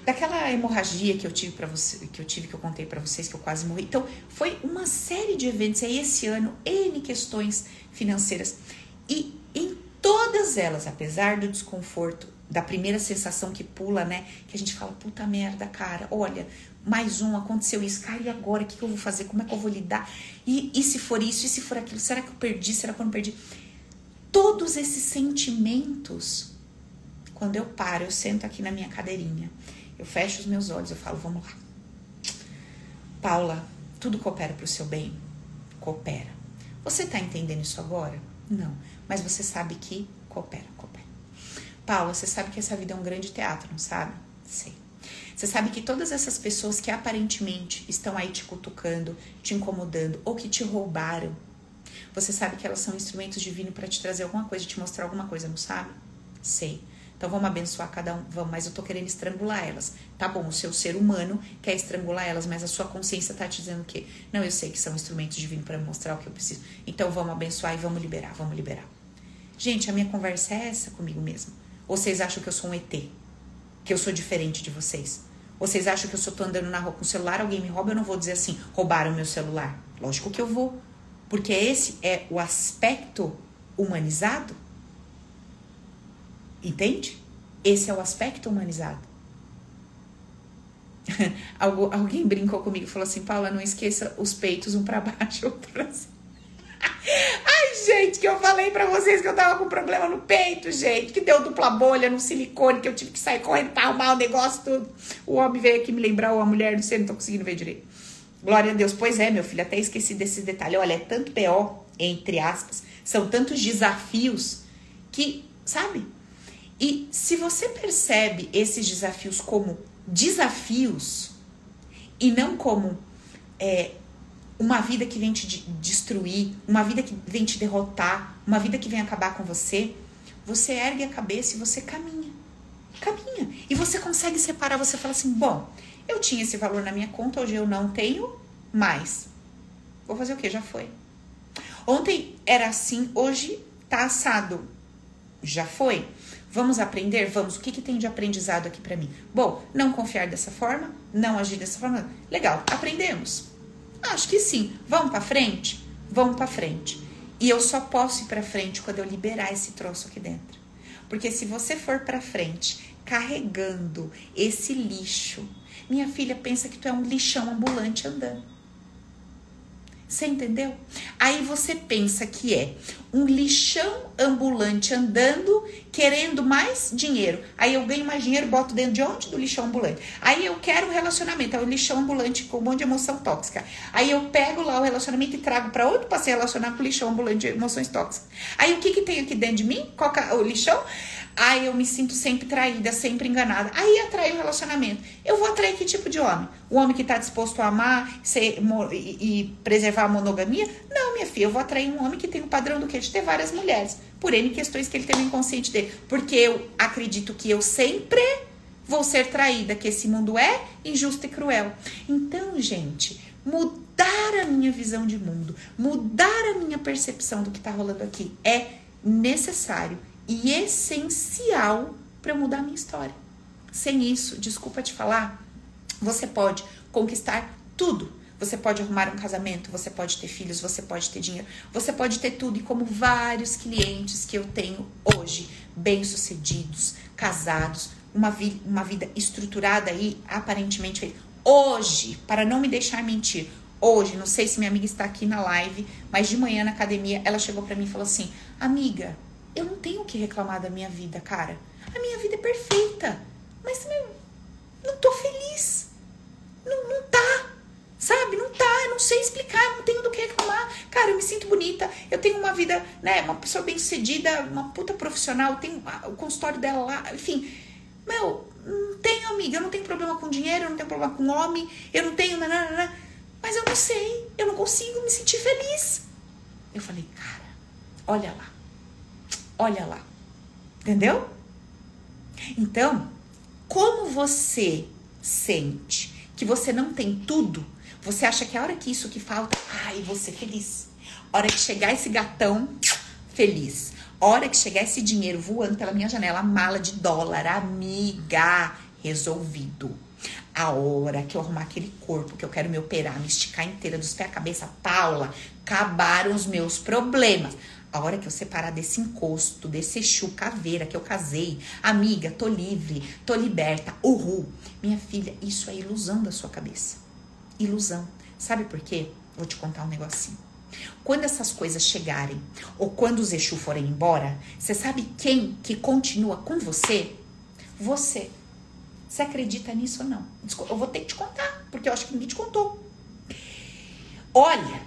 daquela hemorragia que eu tive para você, que eu tive que eu contei para vocês que eu quase morri. Então, foi uma série de eventos aí esse ano, N questões financeiras. E em todas elas, apesar do desconforto, da primeira sensação que pula, né? Que a gente fala, puta merda, cara, olha, mais um, aconteceu isso, cara, e agora? O que, que eu vou fazer? Como é que eu vou lidar? E, e se for isso? E se for aquilo? Será que eu perdi? Será que eu não perdi? Todos esses sentimentos, quando eu paro, eu sento aqui na minha cadeirinha, eu fecho os meus olhos, eu falo, vamos lá. Paula, tudo coopera para o seu bem? Coopera. Você tá entendendo isso agora? Não. Mas você sabe que coopera, coopera. Paula, você sabe que essa vida é um grande teatro, não sabe? Sei. Você sabe que todas essas pessoas que aparentemente estão aí te cutucando, te incomodando ou que te roubaram, você sabe que elas são instrumentos divinos para te trazer alguma coisa, te mostrar alguma coisa, não sabe? Sei. Então vamos abençoar cada um, vamos, mas eu tô querendo estrangular elas. Tá bom, o seu ser humano quer estrangular elas, mas a sua consciência tá te dizendo o quê? Não, eu sei que são instrumentos divinos para mostrar o que eu preciso. Então vamos abençoar e vamos liberar, vamos liberar. Gente, a minha conversa é essa comigo mesmo. Vocês acham que eu sou um ET? Que eu sou diferente de vocês? Vocês acham que eu só tô andando na rua com o celular, alguém me rouba, eu não vou dizer assim, roubaram meu celular. Lógico que eu vou. Porque esse é o aspecto humanizado Entende? Esse é o aspecto humanizado. Algu alguém brincou comigo e falou assim: Paula, não esqueça os peitos um para baixo, outro pra cima. Ai, gente, que eu falei para vocês que eu tava com problema no peito, gente, que deu dupla bolha no silicone, que eu tive que sair correndo pra arrumar o negócio tudo. O homem veio aqui me lembrar, ou a mulher, não sei, não tô conseguindo ver direito. Glória a Deus. Pois é, meu filho, até esqueci desses detalhes. Olha, é tanto PO, entre aspas, são tantos desafios que, sabe? E se você percebe esses desafios como desafios e não como é, uma vida que vem te destruir, uma vida que vem te derrotar, uma vida que vem acabar com você, você ergue a cabeça e você caminha. Caminha. E você consegue separar, você fala assim: bom, eu tinha esse valor na minha conta, hoje eu não tenho mais. Vou fazer o que? Já foi. Ontem era assim, hoje tá assado. Já foi. Vamos aprender? Vamos. O que, que tem de aprendizado aqui para mim? Bom, não confiar dessa forma, não agir dessa forma. Legal, aprendemos. Acho que sim. Vamos para frente? Vamos para frente. E eu só posso ir para frente quando eu liberar esse troço aqui dentro. Porque se você for para frente carregando esse lixo, minha filha pensa que tu é um lixão ambulante andando. Você entendeu? Aí você pensa que é um lixão ambulante andando, querendo mais dinheiro. Aí eu ganho mais dinheiro, boto dentro de onde? Do lixão ambulante. Aí eu quero um relacionamento, é um lixão ambulante com um monte de emoção tóxica. Aí eu pego lá o relacionamento e trago para outro para se relacionar com o lixão ambulante de emoções tóxicas. Aí o que que tem aqui dentro de mim? É o lixão? Aí eu me sinto sempre traída, sempre enganada. Aí atrai o relacionamento. Eu vou atrair que tipo de homem? O homem que está disposto a amar ser, e, preservar a monogamia? Não, minha filha, eu vou atrair um homem que tem o padrão do que? De ter várias mulheres. Por N questões que ele tem no inconsciente dele. Porque eu acredito que eu sempre vou ser traída, que esse mundo é injusto e cruel. Então, gente, mudar a minha visão de mundo, mudar a minha percepção do que está rolando aqui é necessário e essencial para eu mudar a minha história. Sem isso, desculpa te falar, você pode conquistar tudo. Você pode arrumar um casamento, você pode ter filhos, você pode ter dinheiro, você pode ter tudo. E como vários clientes que eu tenho hoje, bem-sucedidos, casados, uma, vi uma vida estruturada aí, aparentemente feita. Hoje, para não me deixar mentir, Hoje, não sei se minha amiga está aqui na live, mas de manhã na academia ela chegou para mim e falou assim: Amiga, eu não tenho o que reclamar da minha vida, cara. A minha vida é perfeita. Mas meu, não tô feliz. Não, não tá. Sabe? Não tá, não sei explicar, não tenho do que reclamar. Cara, eu me sinto bonita, eu tenho uma vida, né, uma pessoa bem sucedida, uma puta profissional, tenho o consultório dela lá, enfim. Meu, não tenho, amiga, eu não tenho problema com dinheiro, eu não tenho problema com homem, eu não tenho. Nananana, mas eu não sei, eu não consigo me sentir feliz. Eu falei, cara, olha lá, olha lá. Entendeu? Então, como você sente que você não tem tudo, você acha que a hora que isso que falta, ai, você feliz. Hora que chegar esse gatão, feliz. Hora que chegar esse dinheiro voando pela minha janela, mala de dólar, amiga, resolvido. A hora que eu arrumar aquele corpo que eu quero me operar, me esticar inteira dos pés à cabeça, Paula, acabaram os meus problemas. A hora que eu separar desse encosto, desse Exu caveira que eu casei, amiga, tô livre, tô liberta, uhul. Minha filha, isso é ilusão da sua cabeça ilusão. Sabe por quê? Vou te contar um negocinho. Quando essas coisas chegarem, ou quando os Exu forem embora, você sabe quem que continua com você? Você. Você acredita nisso ou não? Eu vou ter que te contar, porque eu acho que ninguém te contou. Olha,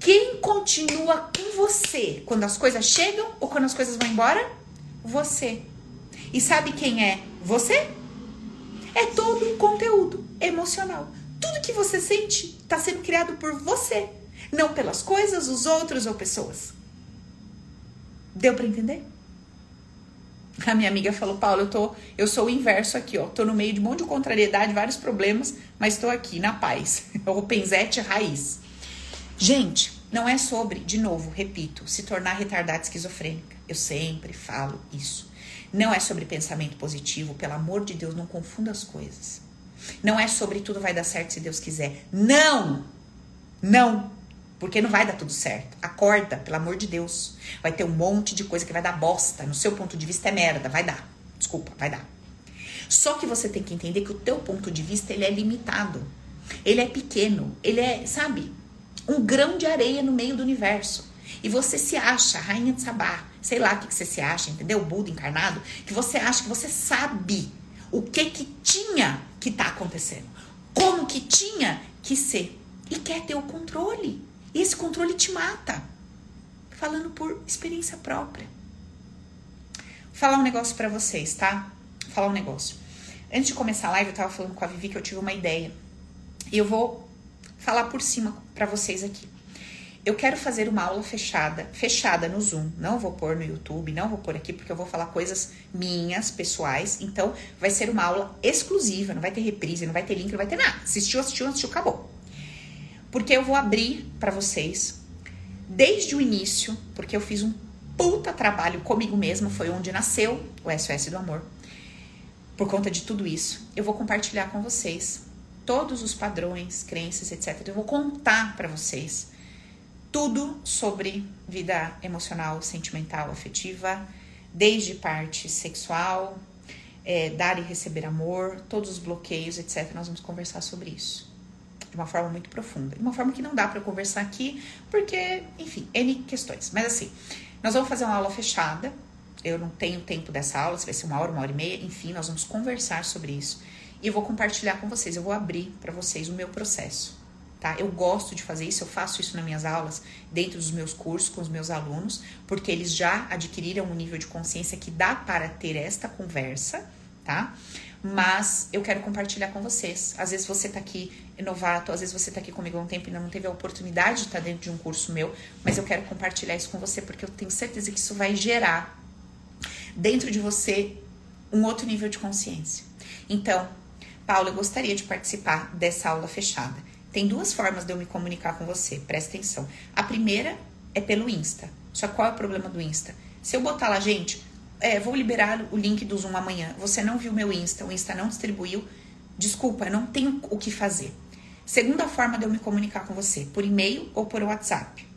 quem continua com você quando as coisas chegam ou quando as coisas vão embora? Você. E sabe quem é você? É todo um conteúdo emocional. Tudo que você sente está sendo criado por você, não pelas coisas, os outros ou pessoas. Deu para entender? A minha amiga falou, Paulo, eu tô, eu sou o inverso aqui, ó. Tô no meio de um monte de contrariedade, vários problemas, mas estou aqui na paz. O penzete raiz. Gente, não é sobre, de novo, repito, se tornar retardada esquizofrênica. Eu sempre falo isso. Não é sobre pensamento positivo, pelo amor de Deus, não confunda as coisas. Não é sobre tudo vai dar certo se Deus quiser. Não! Não! Porque não vai dar tudo certo. Acorda, pelo amor de Deus. Vai ter um monte de coisa que vai dar bosta. No seu ponto de vista é merda. Vai dar. Desculpa, vai dar. Só que você tem que entender que o teu ponto de vista ele é limitado. Ele é pequeno. Ele é, sabe, um grão de areia no meio do universo. E você se acha rainha de Sabá. Sei lá o que, que você se acha, entendeu? Buda encarnado. Que você acha que você sabe o que que tinha que tá acontecendo, como que tinha que ser e quer ter o controle. E esse controle te mata. Falando por experiência própria. Vou falar um negócio para vocês, tá? Vou falar um negócio. Antes de começar a live, eu tava falando com a Vivi que eu tive uma ideia. E eu vou falar por cima para vocês aqui. Eu quero fazer uma aula fechada, fechada no Zoom. Não vou pôr no YouTube, não vou pôr aqui porque eu vou falar coisas minhas, pessoais. Então, vai ser uma aula exclusiva, não vai ter reprise, não vai ter link, não vai ter nada. Assistiu, assistiu, assistiu, acabou. Porque eu vou abrir para vocês desde o início, porque eu fiz um puta trabalho comigo mesma, foi onde nasceu o SOS do Amor. Por conta de tudo isso, eu vou compartilhar com vocês todos os padrões, crenças, etc. Eu vou contar para vocês tudo sobre vida emocional, sentimental, afetiva, desde parte sexual, é, dar e receber amor, todos os bloqueios, etc. Nós vamos conversar sobre isso de uma forma muito profunda, de uma forma que não dá para conversar aqui, porque, enfim, N questões. Mas assim, nós vamos fazer uma aula fechada. Eu não tenho tempo dessa aula, se vai ser uma hora, uma hora e meia, enfim, nós vamos conversar sobre isso. E eu vou compartilhar com vocês, eu vou abrir para vocês o meu processo tá? Eu gosto de fazer isso, eu faço isso nas minhas aulas, dentro dos meus cursos com os meus alunos, porque eles já adquiriram um nível de consciência que dá para ter esta conversa, tá? Mas eu quero compartilhar com vocês. Às vezes você tá aqui novato, às vezes você tá aqui comigo há um tempo e ainda não teve a oportunidade de estar dentro de um curso meu, mas eu quero compartilhar isso com você porque eu tenho certeza que isso vai gerar dentro de você um outro nível de consciência. Então, Paula, eu gostaria de participar dessa aula fechada. Tem duas formas de eu me comunicar com você, presta atenção. A primeira é pelo Insta. Só qual é o problema do Insta? Se eu botar lá, gente, é, vou liberar o link do Zoom amanhã. Você não viu meu Insta, o Insta não distribuiu. Desculpa, eu não tenho o que fazer. Segunda forma de eu me comunicar com você, por e-mail ou por WhatsApp.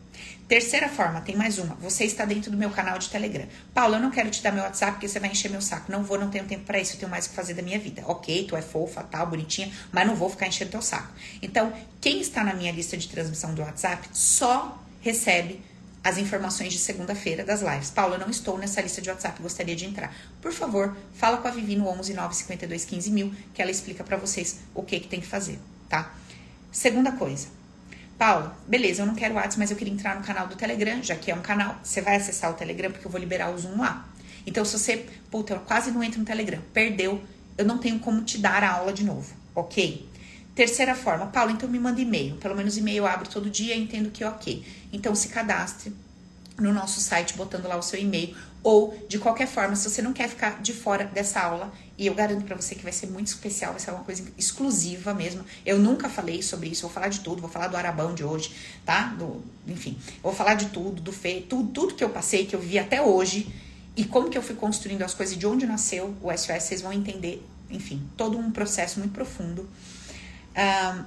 Terceira forma, tem mais uma. Você está dentro do meu canal de Telegram. Paulo, eu não quero te dar meu WhatsApp porque você vai encher meu saco. Não vou, não tenho tempo para isso. Eu tenho mais o que fazer da minha vida. Ok, tu é fofa, tal, bonitinha, mas não vou ficar enchendo teu saco. Então, quem está na minha lista de transmissão do WhatsApp só recebe as informações de segunda-feira das lives. Paulo, eu não estou nessa lista de WhatsApp, gostaria de entrar. Por favor, fala com a Vivi no 11 952 15 mil, que ela explica para vocês o que, que tem que fazer, tá? Segunda coisa Paula, beleza, eu não quero WhatsApp, mas eu queria entrar no canal do Telegram, já que é um canal. Você vai acessar o Telegram porque eu vou liberar o Zoom lá. Então, se você, puta, eu quase não entro no Telegram, perdeu, eu não tenho como te dar a aula de novo, ok? Terceira forma, Paula, então me manda e-mail. Pelo menos e-mail eu abro todo dia e entendo que é ok. Então, se cadastre no nosso site botando lá o seu e-mail ou de qualquer forma, se você não quer ficar de fora dessa aula, e eu garanto para você que vai ser muito especial, vai ser uma coisa exclusiva mesmo. Eu nunca falei sobre isso, vou falar de tudo, vou falar do Arabão de hoje, tá? Do, enfim, vou falar de tudo, do Fê, tudo, tudo que eu passei, que eu vi até hoje, e como que eu fui construindo as coisas, de onde nasceu o SOS, vocês vão entender, enfim, todo um processo muito profundo. Um,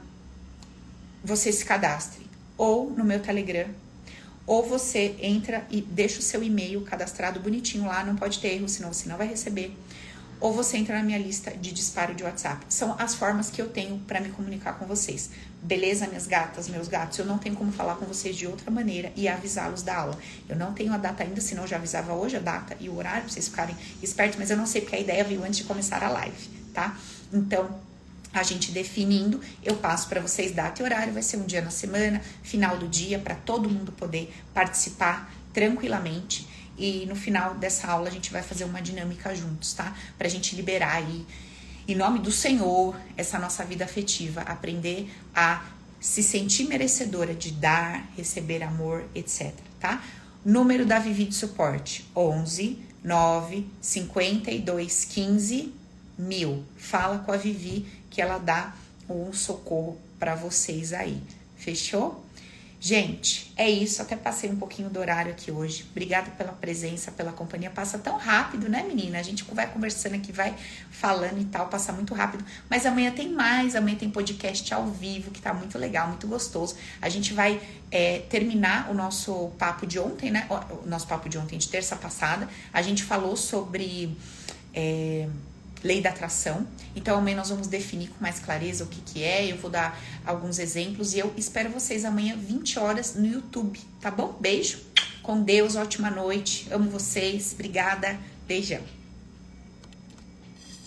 você se cadastre ou no meu Telegram, ou você entra e deixa o seu e-mail cadastrado bonitinho lá, não pode ter erro, senão você não vai receber. Ou você entra na minha lista de disparo de WhatsApp. São as formas que eu tenho para me comunicar com vocês. Beleza, minhas gatas, meus gatos? Eu não tenho como falar com vocês de outra maneira e avisá-los da aula. Eu não tenho a data ainda, senão eu já avisava hoje a data e o horário pra vocês ficarem espertos, mas eu não sei porque a ideia veio antes de começar a live, tá? Então, a gente definindo, eu passo para vocês data e horário, vai ser um dia na semana, final do dia, para todo mundo poder participar tranquilamente. E no final dessa aula a gente vai fazer uma dinâmica juntos, tá? Pra gente liberar aí, em nome do Senhor, essa nossa vida afetiva, aprender a se sentir merecedora de dar, receber amor, etc, tá? Número da Vivi de suporte: 11 9 52 15 mil. Fala com a Vivi que ela dá um socorro para vocês aí. Fechou? Gente, é isso. Até passei um pouquinho do horário aqui hoje. Obrigada pela presença, pela companhia. Passa tão rápido, né, menina? A gente vai conversando aqui, vai falando e tal, passa muito rápido. Mas amanhã tem mais. Amanhã tem podcast ao vivo, que tá muito legal, muito gostoso. A gente vai é, terminar o nosso papo de ontem, né? O nosso papo de ontem, de terça passada. A gente falou sobre. É, lei da atração. Então, amanhã nós vamos definir com mais clareza o que, que é. Eu vou dar alguns exemplos e eu espero vocês amanhã, 20 horas, no YouTube, tá bom? Beijo, com Deus, ótima noite, amo vocês, obrigada, beijão.